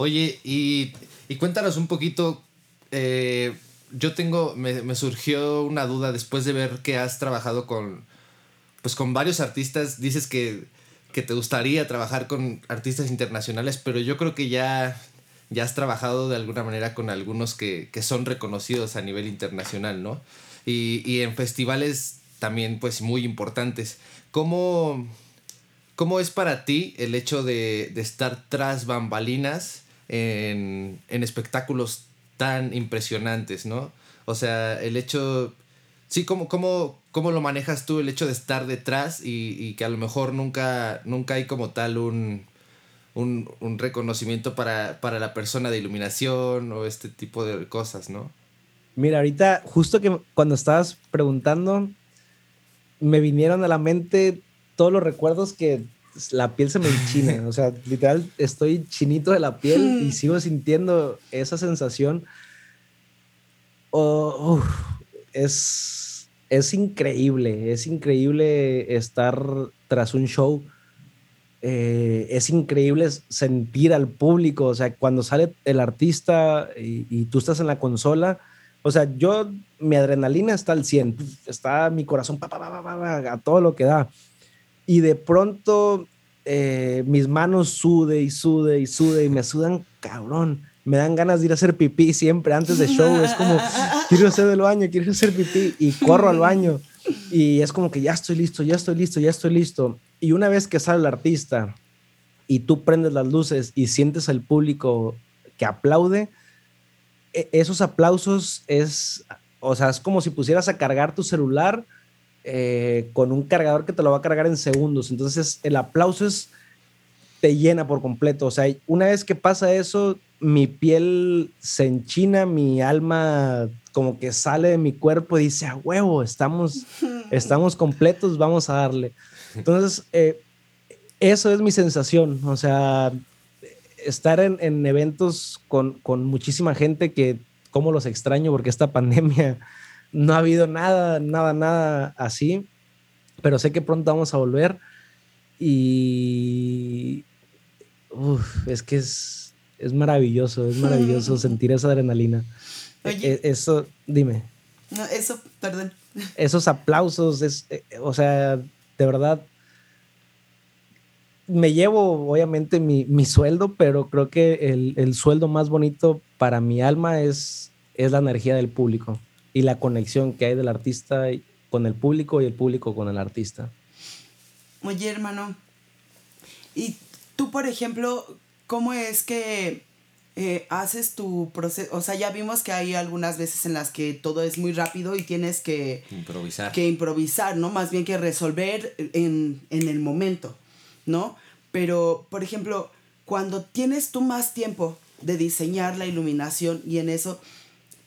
Oye, y, y cuéntanos un poquito, eh, yo tengo, me, surgió una duda después de ver que has trabajado con, pues con varios artistas, dices que, que te gustaría trabajar con artistas internacionales, pero yo creo que ya, ya has trabajado de alguna manera con algunos que, que son reconocidos a nivel internacional, ¿no? Y, y, en festivales también, pues, muy importantes. ¿Cómo, cómo es para ti el hecho de, de estar tras bambalinas en, en espectáculos tan impresionantes, ¿no? O sea, el hecho, sí, ¿cómo, cómo, cómo lo manejas tú, el hecho de estar detrás y, que a lo mejor nunca, nunca hay como tal un, un, reconocimiento para, para, la persona de iluminación o este tipo de cosas, ¿no? Mira, ahorita, justo que cuando estabas preguntando, me vinieron a la mente todos los recuerdos que la piel se me enchina, o sea, literal estoy chinito de la piel y sigo sintiendo esa sensación. Oh, es, es increíble, es increíble estar tras un show. Eh, es increíble sentir al público, o sea, cuando sale el artista y, tú estás en la consola, o sea, yo, mi adrenalina está al 100, está mi corazón a todo lo que da y de pronto eh, mis manos sude y sude y sude y me sudan cabrón. Me dan ganas de ir a hacer pipí siempre antes de show. Es como, quiero hacer del baño, quiero hacer pipí y corro al baño. Y es como que ya estoy listo, ya estoy listo, ya estoy listo. Y una vez que sale el artista y tú prendes las luces y sientes al público que aplaude, e-, esos aplausos es, o sea, es como si pusieras a cargar tu celular eh, con un cargador que te lo va a cargar en segundos. Entonces el aplauso es, te llena por completo. O sea, una vez que pasa eso, mi piel se enchina, mi alma como que sale de mi cuerpo y dice, a huevo, estamos, estamos completos, vamos a darle. Entonces, eh, eso es mi sensación. O sea, estar en, en eventos con, con, muchísima gente que, como los extraño, porque esta pandemia no ha habido nada, nada, nada así, pero sé que pronto vamos a volver y es que es, es maravilloso, es maravilloso sentir esa adrenalina. E, eso, dime. No, eso, perdón. Esos aplausos, es, eh, o sea, de verdad, me llevo obviamente mi, mi sueldo, pero creo que el, el, sueldo más bonito para mi alma es, es la energía del público y la conexión que hay del artista con el público y el público con el artista. Oye, hermano, y tú, por ejemplo, ¿cómo es que eh, haces tu proceso? O sea, ya vimos que hay algunas veces en las que todo es muy rápido y tienes que improvisar, que improvisar ¿no? Más bien que resolver en, en el momento, ¿no? Pero, por ejemplo, cuando tienes tú más tiempo de diseñar la iluminación y en eso,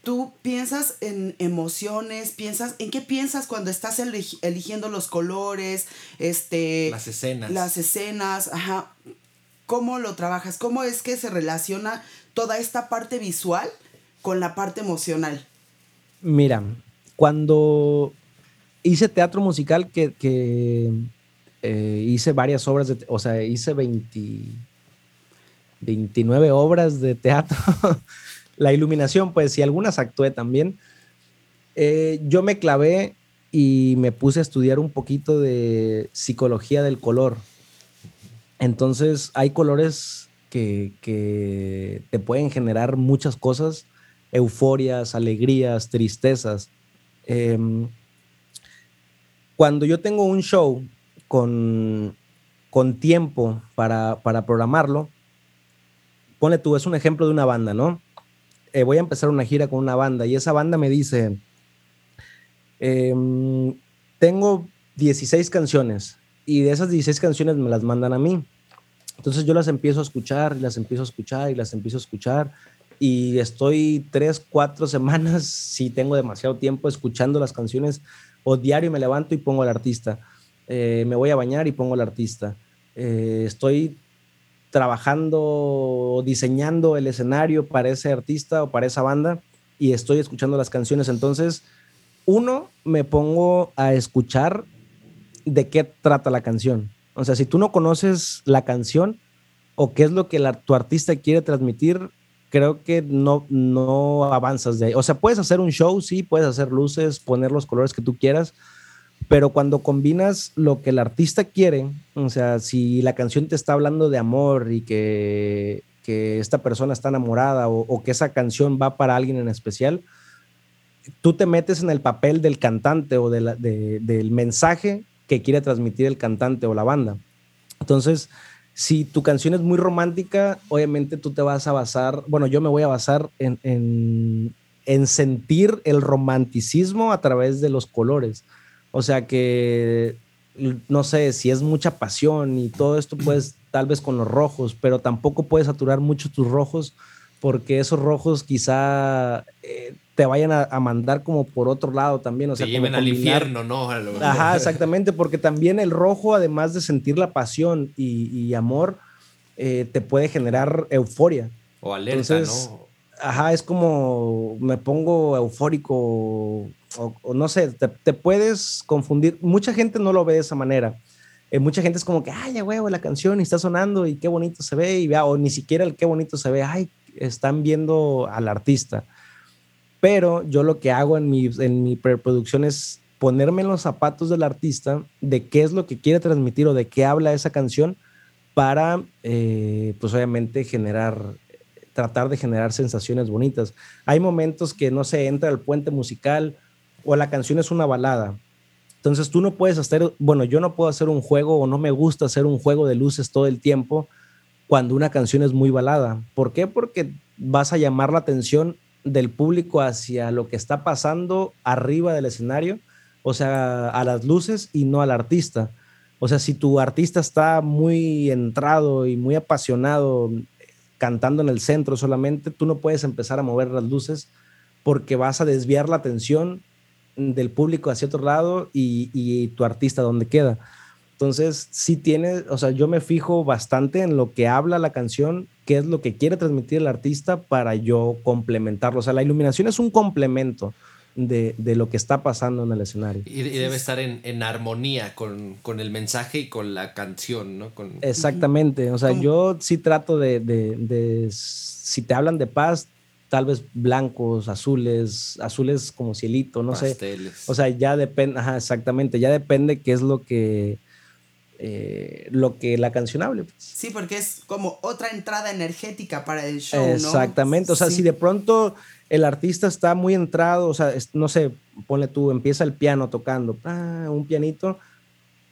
tú piensas en emociones, piensas, ¿en qué piensas cuando estás eligiendo los colores, este... Las escenas. Las escenas, ajá. ¿Cómo lo trabajas? ¿Cómo es que se relaciona toda esta parte visual con la parte emocional? Mira, cuando hice teatro musical, que, eh, hice varias obras, de, o sea, hice 20, 29 obras de teatro. la iluminación, pues, y algunas actué también. Eh, yo me clavé y me puse a estudiar un poquito de psicología del color. Entonces, hay colores que, te pueden generar muchas cosas, euforias, alegrías, tristezas. Em, cuando yo tengo un show con, con tiempo para, para programarlo, pone tú, es un ejemplo de una banda, ¿no? Eh, voy a empezar una gira con una banda y esa banda me dice, em, tengo 16 canciones y de esas 16 canciones me las mandan a mí. Entonces yo las empiezo a escuchar y las empiezo a escuchar y las empiezo a escuchar y estoy tres, cuatro semanas, si tengo demasiado tiempo, escuchando las canciones o diario me levanto y pongo al artista. Eh, me voy a bañar y pongo al artista. Eh, estoy trabajando, diseñando el escenario para ese artista o para esa banda y estoy escuchando las canciones. Entonces, uno, me pongo a escuchar de qué trata la canción. O sea, si tú no conoces la canción o qué es lo que tu artista quiere transmitir, creo que no, no avanzas de ahí. O sea, puedes hacer un show, sí, puedes hacer luces, poner los colores que tú quieras, pero cuando combinas lo que el artista quiere, o sea, si la canción te está hablando de amor y que, que esta persona está enamorada o, que esa canción va para alguien en especial, tú te metes en el papel del cantante o de del mensaje que quiere transmitir el cantante o la banda. Entonces, si tu canción es muy romántica, obviamente tú te vas a basar, bueno, yo me voy a basar en, en, en sentir el romanticismo a través de los colores. O sea que, no sé, si es mucha pasión y todo esto, pues tal vez con los rojos, pero tampoco puedes saturar mucho tus rojos porque esos rojos quizá eh, te vayan a, mandar como por otro lado también. O sea, te lleven al infierno, ¿no? Ajá, exactamente, porque también el rojo, además de sentir la pasión y, amor, eh, te puede generar euforia. O alerta, ¿no? Ajá, es como me pongo eufórico o, no sé, te, puedes confundir. Mucha gente no lo ve de esa manera. Eh, mucha gente es como que, ay, ya huevo, la canción y está sonando y qué bonito se ve, y vea, o ni siquiera el qué bonito se ve, ay, están viendo al artista. Pero yo lo que hago en mi, en mi preproducción es ponerme en los zapatos del artista de qué es lo que quiere transmitir o de qué habla esa canción para, eh, pues obviamente, generar tratar de generar sensaciones bonitas. Hay momentos que no se entra el puente musical o la canción es una balada. Entonces tú no puedes hacer, bueno, yo no puedo hacer un juego o no me gusta hacer un juego de luces todo el tiempo cuando una canción es muy balada. ¿Por qué? Porque vas a llamar la atención del público hacia lo que está pasando arriba del escenario, o sea, a las luces y no al artista. O sea, si tu artista está muy entrado y muy apasionado cantando en el centro solamente, tú no puedes empezar a mover las luces porque vas a desviar la atención del público hacia otro lado y, tu artista donde queda. Entonces, sí tiene, o sea, yo me fijo bastante en lo que habla la canción, qué es lo que quiere transmitir el artista para yo complementarlo. O sea, la iluminación es un complemento de, lo que está pasando en el escenario. Y, debe estar en, armonía con, el mensaje y con la canción, ¿no? Con... Exactamente. O sea, yo sí trato de, de, si te hablan de paz, tal vez blancos, azules, azules como cielito, no sé. O sea, ya depende, exactamente, ya depende qué es lo que eh, lo que la canción hable. Pues. Sí, porque es como otra entrada energética para el show. Exactamente, o sea, si de pronto el artista está muy entrado, o sea, no sé, ponle tú, empieza el piano tocando, ah, un pianito,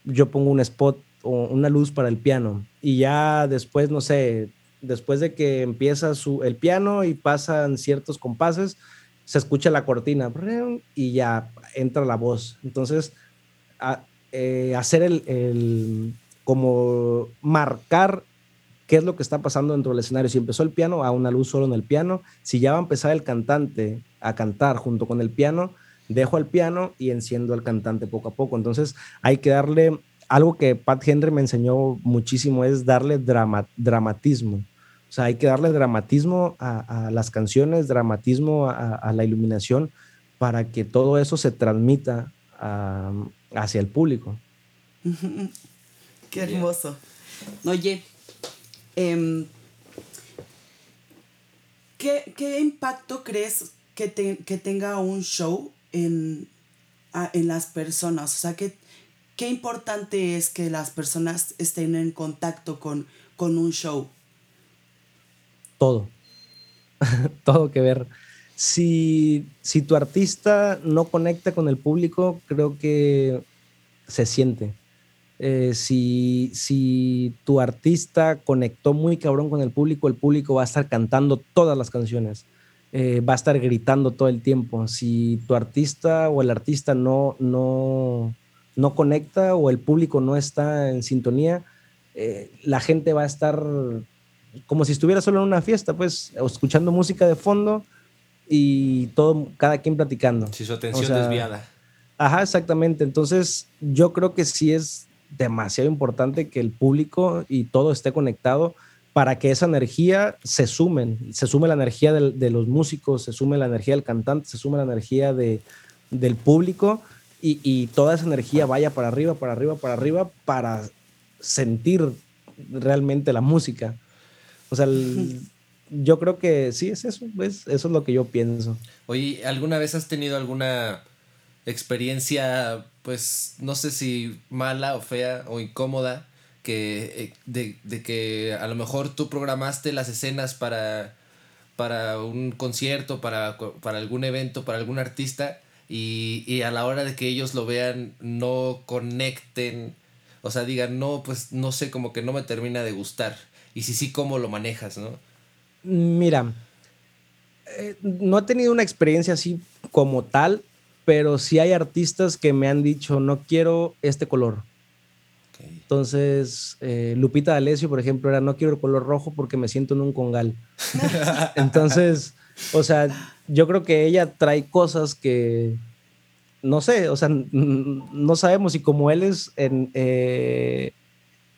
yo pongo un spot o una luz para el piano y ya después, no sé, después de que empieza su, el piano y pasan ciertos compases, se escucha la cortina y ya entra la voz. Entonces, eh, hacer el, como marcar qué es lo que está pasando dentro del escenario. Si empezó el piano, a una luz solo en el piano. Si ya va a empezar el cantante a cantar junto con el piano, dejo el piano y enciendo al cantante poco a poco. Entonces, hay que darle algo que Pat Henry me enseñó muchísimo, es darle dramatismo. O sea, hay que darle dramatismo a, las canciones, dramatismo a, la iluminación para que todo eso se transmita hacia el público. Qué hermoso. Oye, em, ¿qué, impacto crees que, tenga un show en, en las personas? O sea, ¿qué, ¿qué importante es que las personas estén en contacto con, con un show? Todo, todo que ver. si, si tu artista no conecta con el público, creo que se siente. Eh, si, si tu artista conectó muy cabrón con el público, el público va a estar cantando todas las canciones. Eh, va a estar gritando todo el tiempo. Si tu artista o el artista no, no, no conecta o el público no está en sintonía, eh, la gente va a estar como si estuviera solo en una fiesta, pues, escuchando música de fondo y todo, cada quien platicando. Si su atención desviada. Ajá, exactamente. Entonces, yo creo que sí es demasiado importante que el público y todo esté conectado para que esa energía se sumen, se sume la energía de, los músicos, se sume la energía del cantante, se sume la energía de, del público y, y, toda esa energía vaya para arriba, para arriba, para arriba, para sentir realmente la música. O sea, yo creo que sí es eso, eso es lo que yo pienso. Oye, ¿alguna vez has tenido alguna experiencia, pues, no sé si mala o fea o incómoda, que eh, de, que a lo mejor tú programaste las escenas para, para un concierto, para, para algún evento, para algún artista, y, y a la hora de que ellos lo vean, no conecten, o sea, digan, no, pues no sé, como que no me termina de gustar. Y si sí, ¿cómo lo manejas, no? Mira, eh, no he tenido una experiencia así como tal, pero sí hay artistas que me han dicho, no quiero este color. Entonces, eh, Lupita D'Alessio, por ejemplo, era, no quiero el color rojo porque me siento en un congal. Entonces, o sea, yo creo que ella trae cosas que, no sé, o sea, no sabemos si como él es, en, eh,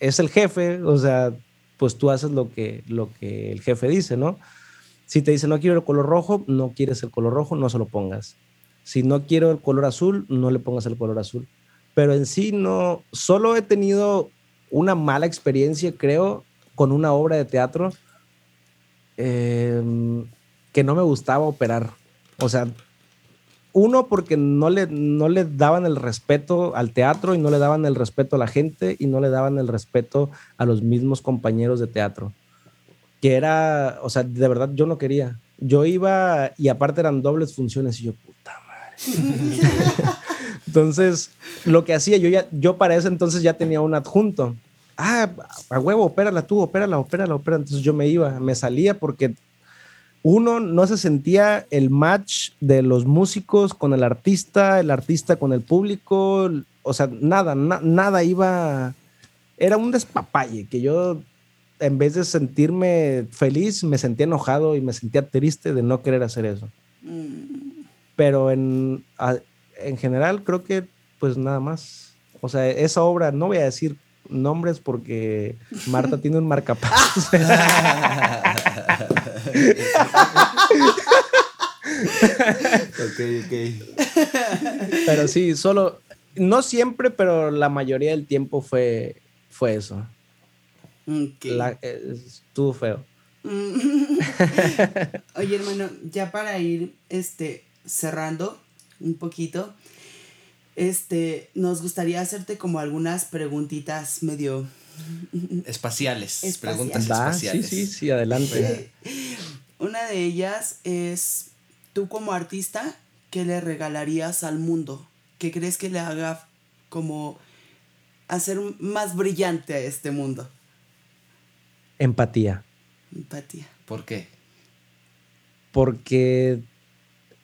es el jefe, o sea, pues tú haces lo que, lo que el jefe dice, ¿no? Si te dice no quiero el color rojo, no quieres el color rojo, no se lo pongas. Si no quiero el color azul, no le pongas el color azul. Pero en sí no, solo he tenido una mala experiencia, creo, con una obra de teatro em, que no me gustaba operar. O sea, uno, porque no le, no le daban el respeto al teatro y no le daban el respeto a la gente y no le daban el respeto a los mismos compañeros de teatro. Que era, o sea, de verdad yo no quería. Yo iba y aparte eran dobles funciones y yo, puta madre. entonces, lo que hacía, yo ya, yo para ese entonces ya tenía un adjunto. Ah, a huevo, opérala tú, opérala, opérala, opérala. Entonces yo me iba, me salía porque uno no se sentía el match de los músicos con el artista, el artista con el público, o sea, nada, nada iba, era un despapalle que yo en vez de sentirme feliz, me sentía enojado y me sentía triste de no querer hacer eso. Mm. Pero en, en general creo que pues nada más. O sea, esa obra, no voy a decir nombres porque Marta tiene un marcapasos. ok, ok. Pero sí, solo, no siempre, pero la mayoría del tiempo fue, fue eso. estuvo feo. Oye, hermano, ya para ir este, cerrando un poquito, este, nos gustaría hacerte como algunas preguntitas medio espaciales, preguntas espaciales. Sí, sí, sí, adelante. Una de ellas es, tú como artista, ¿qué le regalarías al mundo? ¿Qué crees que le haga como hacer más brillante a este mundo? Empatía. Empatía. ¿Por qué? Porque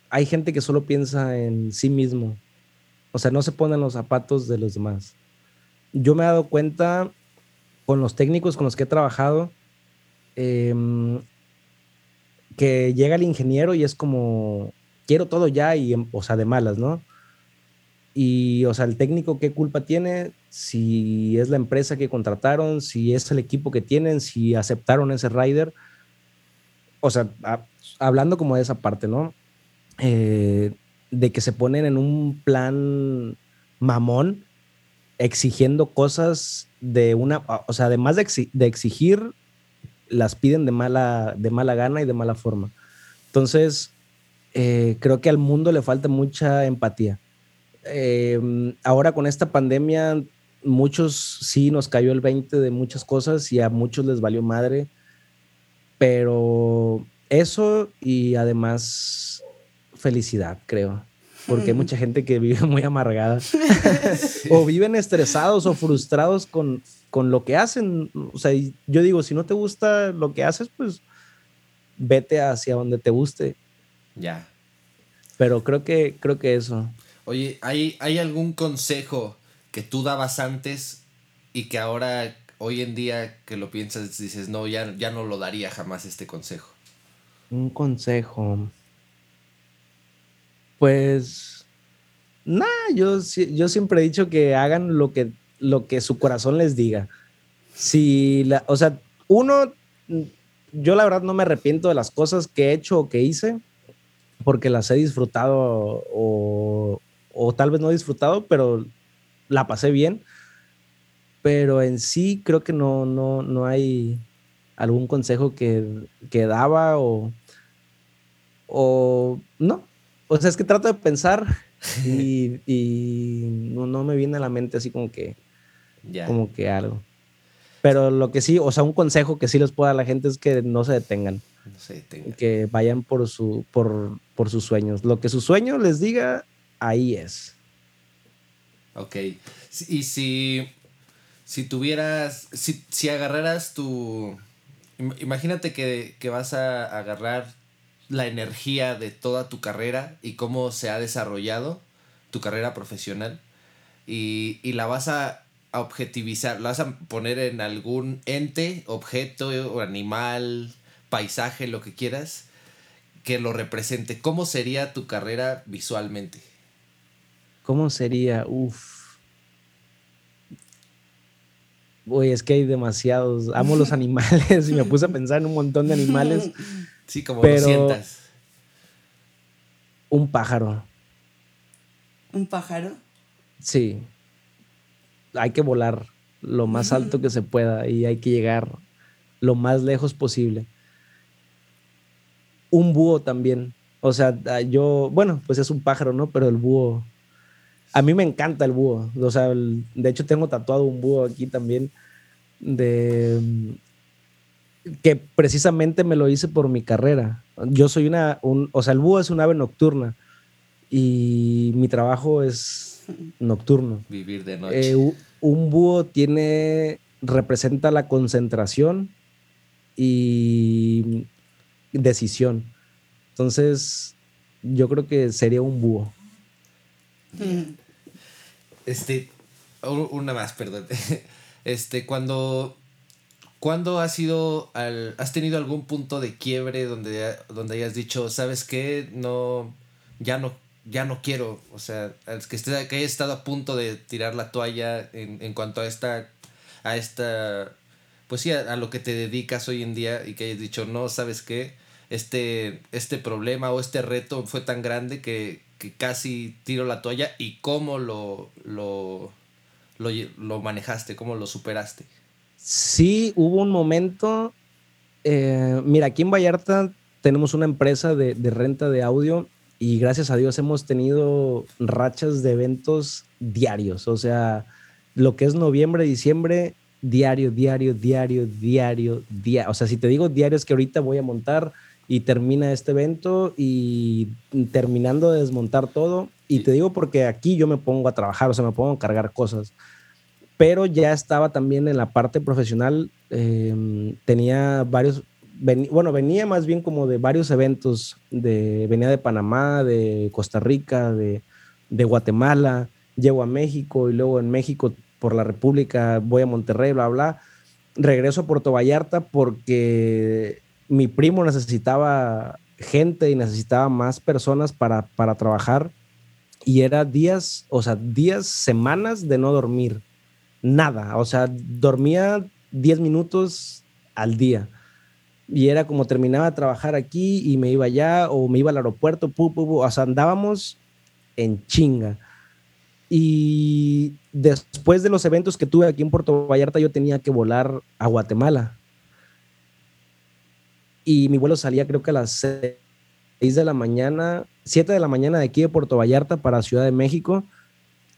hay gente que solo piensa en sí mismo. O sea, no se pone en los zapatos de los demás. Yo me he dado cuenta con los técnicos con los que he trabajado, em, que llega el ingeniero y es como, quiero todo ya, y, o sea, de malas, ¿no? Y, o sea, el técnico, ¿qué culpa tiene? Si es la empresa que contrataron, si es el equipo que tienen, si aceptaron ese rider. O sea, hablando como de esa parte, ¿no? Eh, de que se ponen en un plan mamón, exigiendo cosas de una, o sea, además de, de exigir, las piden de mala, de mala gana y de mala forma. Entonces, eh, creo que al mundo le falta mucha empatía. Em, ahora con esta pandemia, muchos sí nos cayó el 20 de muchas cosas y a muchos les valió madre, pero eso y además felicidad, creo. Porque hay mucha gente que vive muy amargada. o viven estresados o frustrados con, con lo que hacen. O sea, yo digo, si no te gusta lo que haces, pues vete hacia donde te guste. Ya. Pero creo que, creo que eso. Oye, ¿hay, ¿hay algún consejo que tú dabas antes y que ahora, hoy en día que lo piensas, dices, no, ya, ya no lo daría jamás este consejo? Un consejo. Pues, nada, yo, yo siempre he dicho que hagan lo que, lo que su corazón les diga. Si, la, o sea, uno, yo la verdad no me arrepiento de las cosas que he hecho o que hice, porque las he disfrutado o, o tal vez no he disfrutado, pero la pasé bien. Pero en sí creo que no, no, no hay algún consejo que, que daba o, o no. O sea, es que trato de pensar y, y no, no, me viene a la mente así como que, como que algo. Pero lo que sí, o sea, un consejo que sí les puedo dar a la gente es que no se detengan. No se detengan. Que vayan por, su, por, por sus sueños. Lo que su sueño les diga, ahí es. Ok. Y si, si tuvieras, si, si agarraras tu... Imagínate que, que vas a agarrar la energía de toda tu carrera y cómo se ha desarrollado tu carrera profesional y, y la vas a, a, objetivizar, la vas a poner en algún ente, objeto o animal, paisaje, lo que quieras, que lo represente. ¿Cómo sería tu carrera visualmente? ¿Cómo sería? Uf. Uy, es que hay demasiados. Amo los animales y me puse a pensar en un montón de animales. Sí, como pero... lo sientas. Un pájaro. ¿Un pájaro? Sí. Hay que volar lo más alto que se pueda y hay que llegar lo más lejos posible. Un búho también. O sea, yo, bueno, pues es un pájaro, ¿no? Pero el búho a mí me encanta el búho. O sea, de hecho tengo tatuado un búho aquí también de que precisamente me lo hice por mi carrera. Yo soy una, un, o sea, el búho es un ave nocturna y mi trabajo es nocturno. Vivir de noche. Eh, un búho tiene, representa la concentración y decisión. Entonces, yo creo que sería un búho. Este, una más, perdón. Este, cuando, cuando has sido, al, has tenido algún punto de quiebre donde, donde hayas dicho, sabes qué, no, ya no, ya no quiero, o sea, que, esté, que hayas estado a punto de tirar la toalla en, en cuanto a esta, a esta, pues sí, a, lo que te dedicas hoy en día y que hayas dicho, no, sabes qué, este, este problema o este reto fue tan grande que, que casi tiro la toalla y cómo lo, lo, lo, manejaste, cómo lo superaste. Sí, hubo un momento, eh, mira, aquí en Vallarta tenemos una empresa de, de renta de audio y gracias a Dios hemos tenido rachas de eventos diarios, o sea, lo que es noviembre, diciembre, diario, diario, diario, diario, diario. O sea, si te digo diario es que ahorita voy a montar y termina este evento y terminando de desmontar todo. Y te digo porque aquí yo me pongo a trabajar, o sea, me pongo a cargar cosas. Pero ya estaba también en la parte profesional, eh, tenía varios, bueno, venía más bien como de varios eventos, venía de Panamá, de Costa Rica, de, de Guatemala, llego a México y luego en México por la República voy a Monterrey, bla, bla. Regreso a Puerto Vallarta porque mi primo necesitaba gente y necesitaba más personas para, para trabajar y era días, o sea, días, semanas de no dormir. Nada, o sea, dormía 10 minutos al día. Y era como terminaba de trabajar aquí y me iba allá o me iba al aeropuerto, pu, pu, pu. o sea, andábamos en chinga. Y después de los eventos que tuve aquí en Puerto Vallarta, yo tenía que volar a Guatemala y mi vuelo salía creo que a las 6 de la mañana, 7 de la mañana de aquí de Puerto Vallarta para Ciudad de México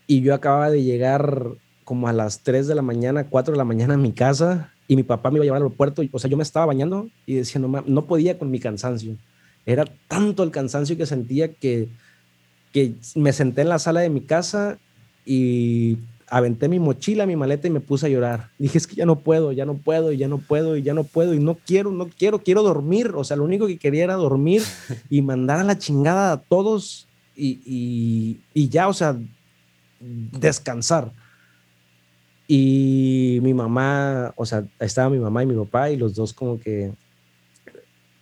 y yo acababa de llegar como a las 3 de la mañana, 4 de la mañana a mi casa y mi papá me iba a llevar al aeropuerto, o sea, yo me estaba bañando y decía, no, podía con mi cansancio. Era tanto el cansancio que sentía que, que me senté en la sala de mi casa y aventé mi mochila, mi maleta y me puse a llorar. Dije, es que ya no puedo, ya no puedo, y ya no puedo, y ya no puedo, y no quiero, no quiero, quiero dormir. O sea, lo único que quería era dormir y mandar a la chingada a todos y, y, ya, o sea, descansar. Y mi mamá, o sea, estaba mi mamá y mi papá y los dos como que...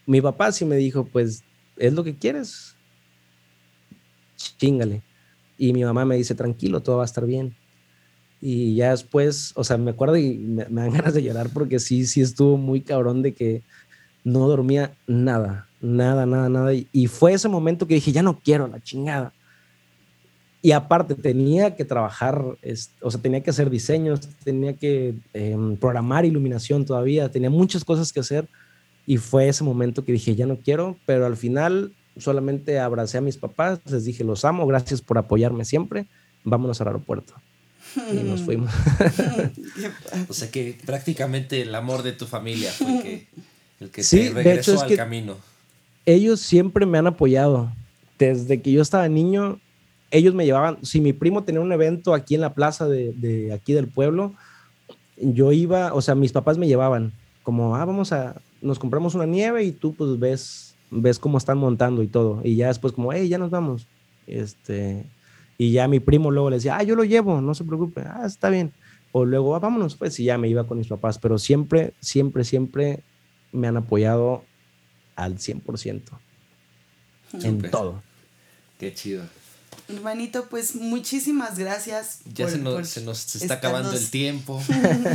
Mi papá sí me dijo, pues, ¿es lo que quieres? Chingale. Y mi mamá me dice, tranquilo, todo va a estar bien. Y ya después, o sea, me acuerdo y me, dan ganas de llorar porque sí, sí estuvo muy cabrón de que no dormía nada, nada, nada, nada. Y, fue ese momento que dije, ya no quiero la chingada. Y aparte tenía que trabajar, o sea, tenía que hacer diseños, tenía que em, programar iluminación todavía, tenía muchas cosas que hacer. Y fue ese momento que dije, ya no quiero, pero al final solamente abracé a mis papás, les dije, los amo, gracias por apoyarme siempre, vámonos al aeropuerto y nos fuimos. o sea que prácticamente el amor de tu familia fue el que, el que te regresó al camino. Ellos siempre me han apoyado. Desde que yo estaba niño, ellos me llevaban. Si mi primo tenía un evento aquí en la plaza de, de aquí del pueblo, yo iba, o sea, mis papás me llevaban. Como, ah, vamos a, nos compramos una nieve y tú pues ves, ves cómo están montando y todo. Y ya después como, hey, ya nos vamos. Este, y ya mi primo luego le decía, ah, yo lo llevo, no se preocupe, ah, está bien. O luego, ah, vámonos, pues, y ya me iba con mis papás. Pero siempre, siempre, siempre me han apoyado al 100%. En todo. Qué chido. Hermanito, pues muchísimas gracias. Ya se, nos, está acabando el tiempo.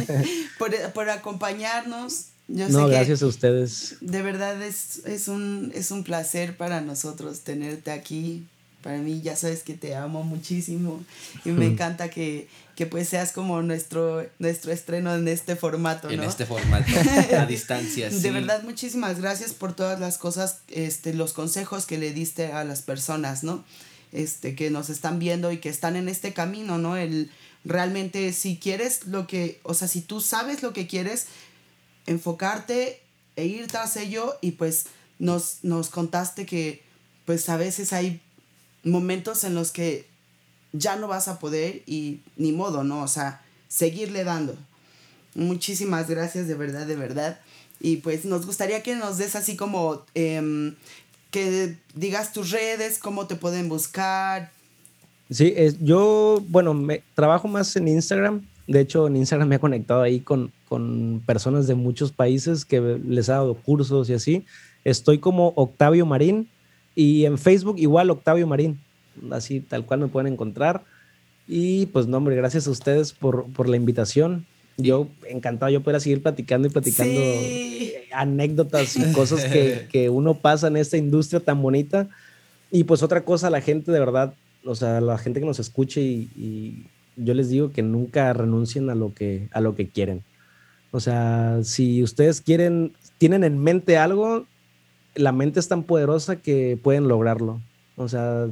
por, acompañarnos. no, gracias a ustedes. De verdad es, es, un, es un placer para nosotros tenerte aquí, para mí ya sabes que te amo muchísimo y me encanta que, que, pues seas como nuestro, nuestro estreno en este formato, ¿no? En este formato, a distancia, De verdad, muchísimas gracias por todas las cosas, este, los consejos que le diste a las personas, ¿no? Este, que nos están viendo y que están en este camino, ¿no? El realmente si quieres lo que, o sea, si tú sabes lo que quieres, enfocarte e ir tras ello y pues nos, nos contaste que pues a veces hay momentos en los que ya no vas a poder y ni modo, ¿no? O sea, seguirle dando. Muchísimas gracias, de verdad, de verdad. Y pues nos gustaría que nos des así como em, que digas tus redes, cómo te pueden buscar. Sí, es, yo, bueno, me trabajo más en Instagram. De hecho, en Instagram me he conectado ahí con, con personas de muchos países que les ha dado cursos y así. Estoy como Octavio Marín, y en Facebook igual Octavio Marín, así tal cual me pueden encontrar. Y pues no, hombre, gracias a ustedes por, por la invitación. Yo encantado, yo pudiera seguir platicando y platicando anécdotas y cosas que, que, uno pasa en esta industria tan bonita. Y pues otra cosa, la gente de verdad, o sea, la gente que nos escuche y, y yo les digo que nunca renuncien a lo que, a lo que quieren. O sea, si ustedes quieren, tienen en mente algo, la mente es tan poderosa que pueden lograrlo. O sea,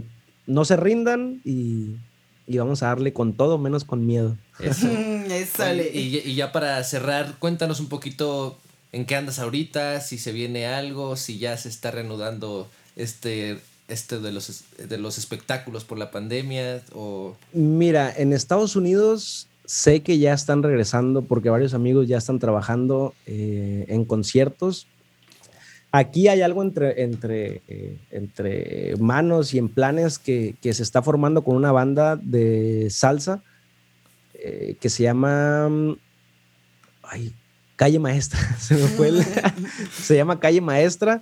no se rindan y, vamos a darle con todo menos con miedo. Eso. y, ya para cerrar, cuéntanos un poquito en qué andas ahorita, si se viene algo, si ya se está reanudando este, este de, los, de los espectáculos por la pandemia o... Mira, en Estados Unidos sé que ya están regresando porque varios amigos ya están trabajando eh, en conciertos. Aquí hay algo entre, entre, eh, entre manos y en planes que, que, se está formando con una banda de salsa eh, que se llama ay, Calle Maestra. Se me fue se llama Calle Maestra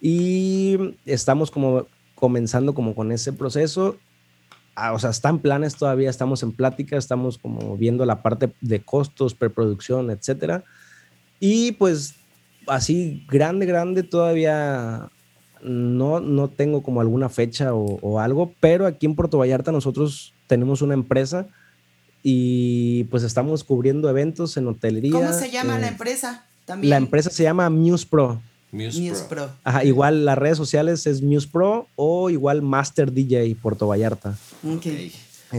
y estamos como comenzando como con ese proceso. Ah, o sea, están planes todavía, estamos en plática, estamos como viendo la parte de costos, preproducción, etcétera. Y pues así grande, grande todavía no, no tengo como alguna fecha o, algo, pero aquí en Puerto Vallarta nosotros tenemos una empresa y pues estamos cubriendo eventos en hotelería. ¿Cómo se llama la empresa? También. La empresa se llama Muse Pro. Muse, Pro. Ajá, igual las redes sociales es Muse Pro o igual Master DJ Puerto Vallarta. Okay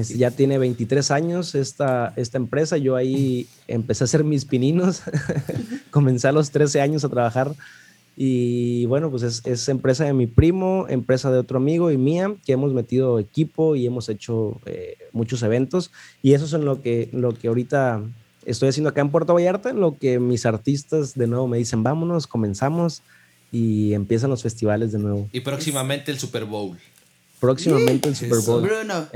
ya tiene 23 años esta, esta empresa. Yo ahí empecé a hacer mis pininos. Comencé a los 13 años a trabajar Y bueno, pues es, es, empresa de mi primo, empresa de otro amigo y mía, que hemos metido equipo y hemos hecho eh, muchos eventos. Y eso es en lo que, lo que ahorita estoy haciendo acá en Puerto Vallarta, en lo que mis artistas de nuevo me dicen, vámonos, comenzamos y empiezan los festivales de nuevo. Y próximamente el Super Bowl. Próximamente el Super Bowl. Bruno,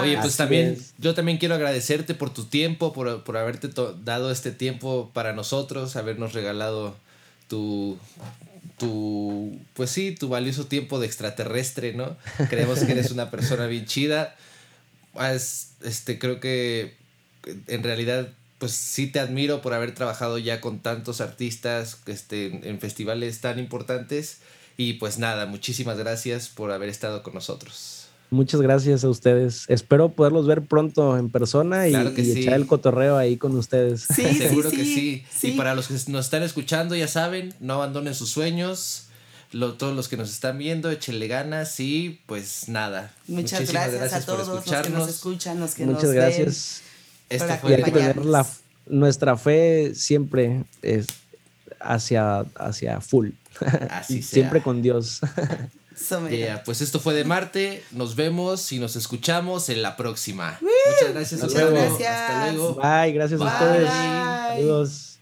Oye, pues también, yo también quiero agradecerte por tu tiempo, por, por haberte dado este tiempo para nosotros, habernos regalado tu, tu, pues sí, tu valioso tiempo de extraterrestre, ¿no? Creemos que eres una persona bien chida. este, creo que en realidad, pues sí te admiro por haber trabajado ya con tantos artistas este, en festivales tan importantes. Y pues nada, muchísimas gracias por haber estado con nosotros. Muchas gracias a ustedes. Espero poderlos ver pronto en persona y, echar el cotorreo ahí con ustedes. Sí, seguro que sí. Y para los que nos están escuchando, ya saben, no abandonen sus sueños. todos los que nos están viendo, échenle ganas y pues nada. Muchas gracias, a todos los que nos escuchan, los que Muchas gracias. Este fue tener la, nuestra fe siempre es hacia, hacia full. Así Siempre con Dios. pues esto fue de Marte. Nos vemos y nos escuchamos en la próxima. Muchas gracias. Muchas gracias. Hasta luego. Bye, gracias a ustedes. Saludos.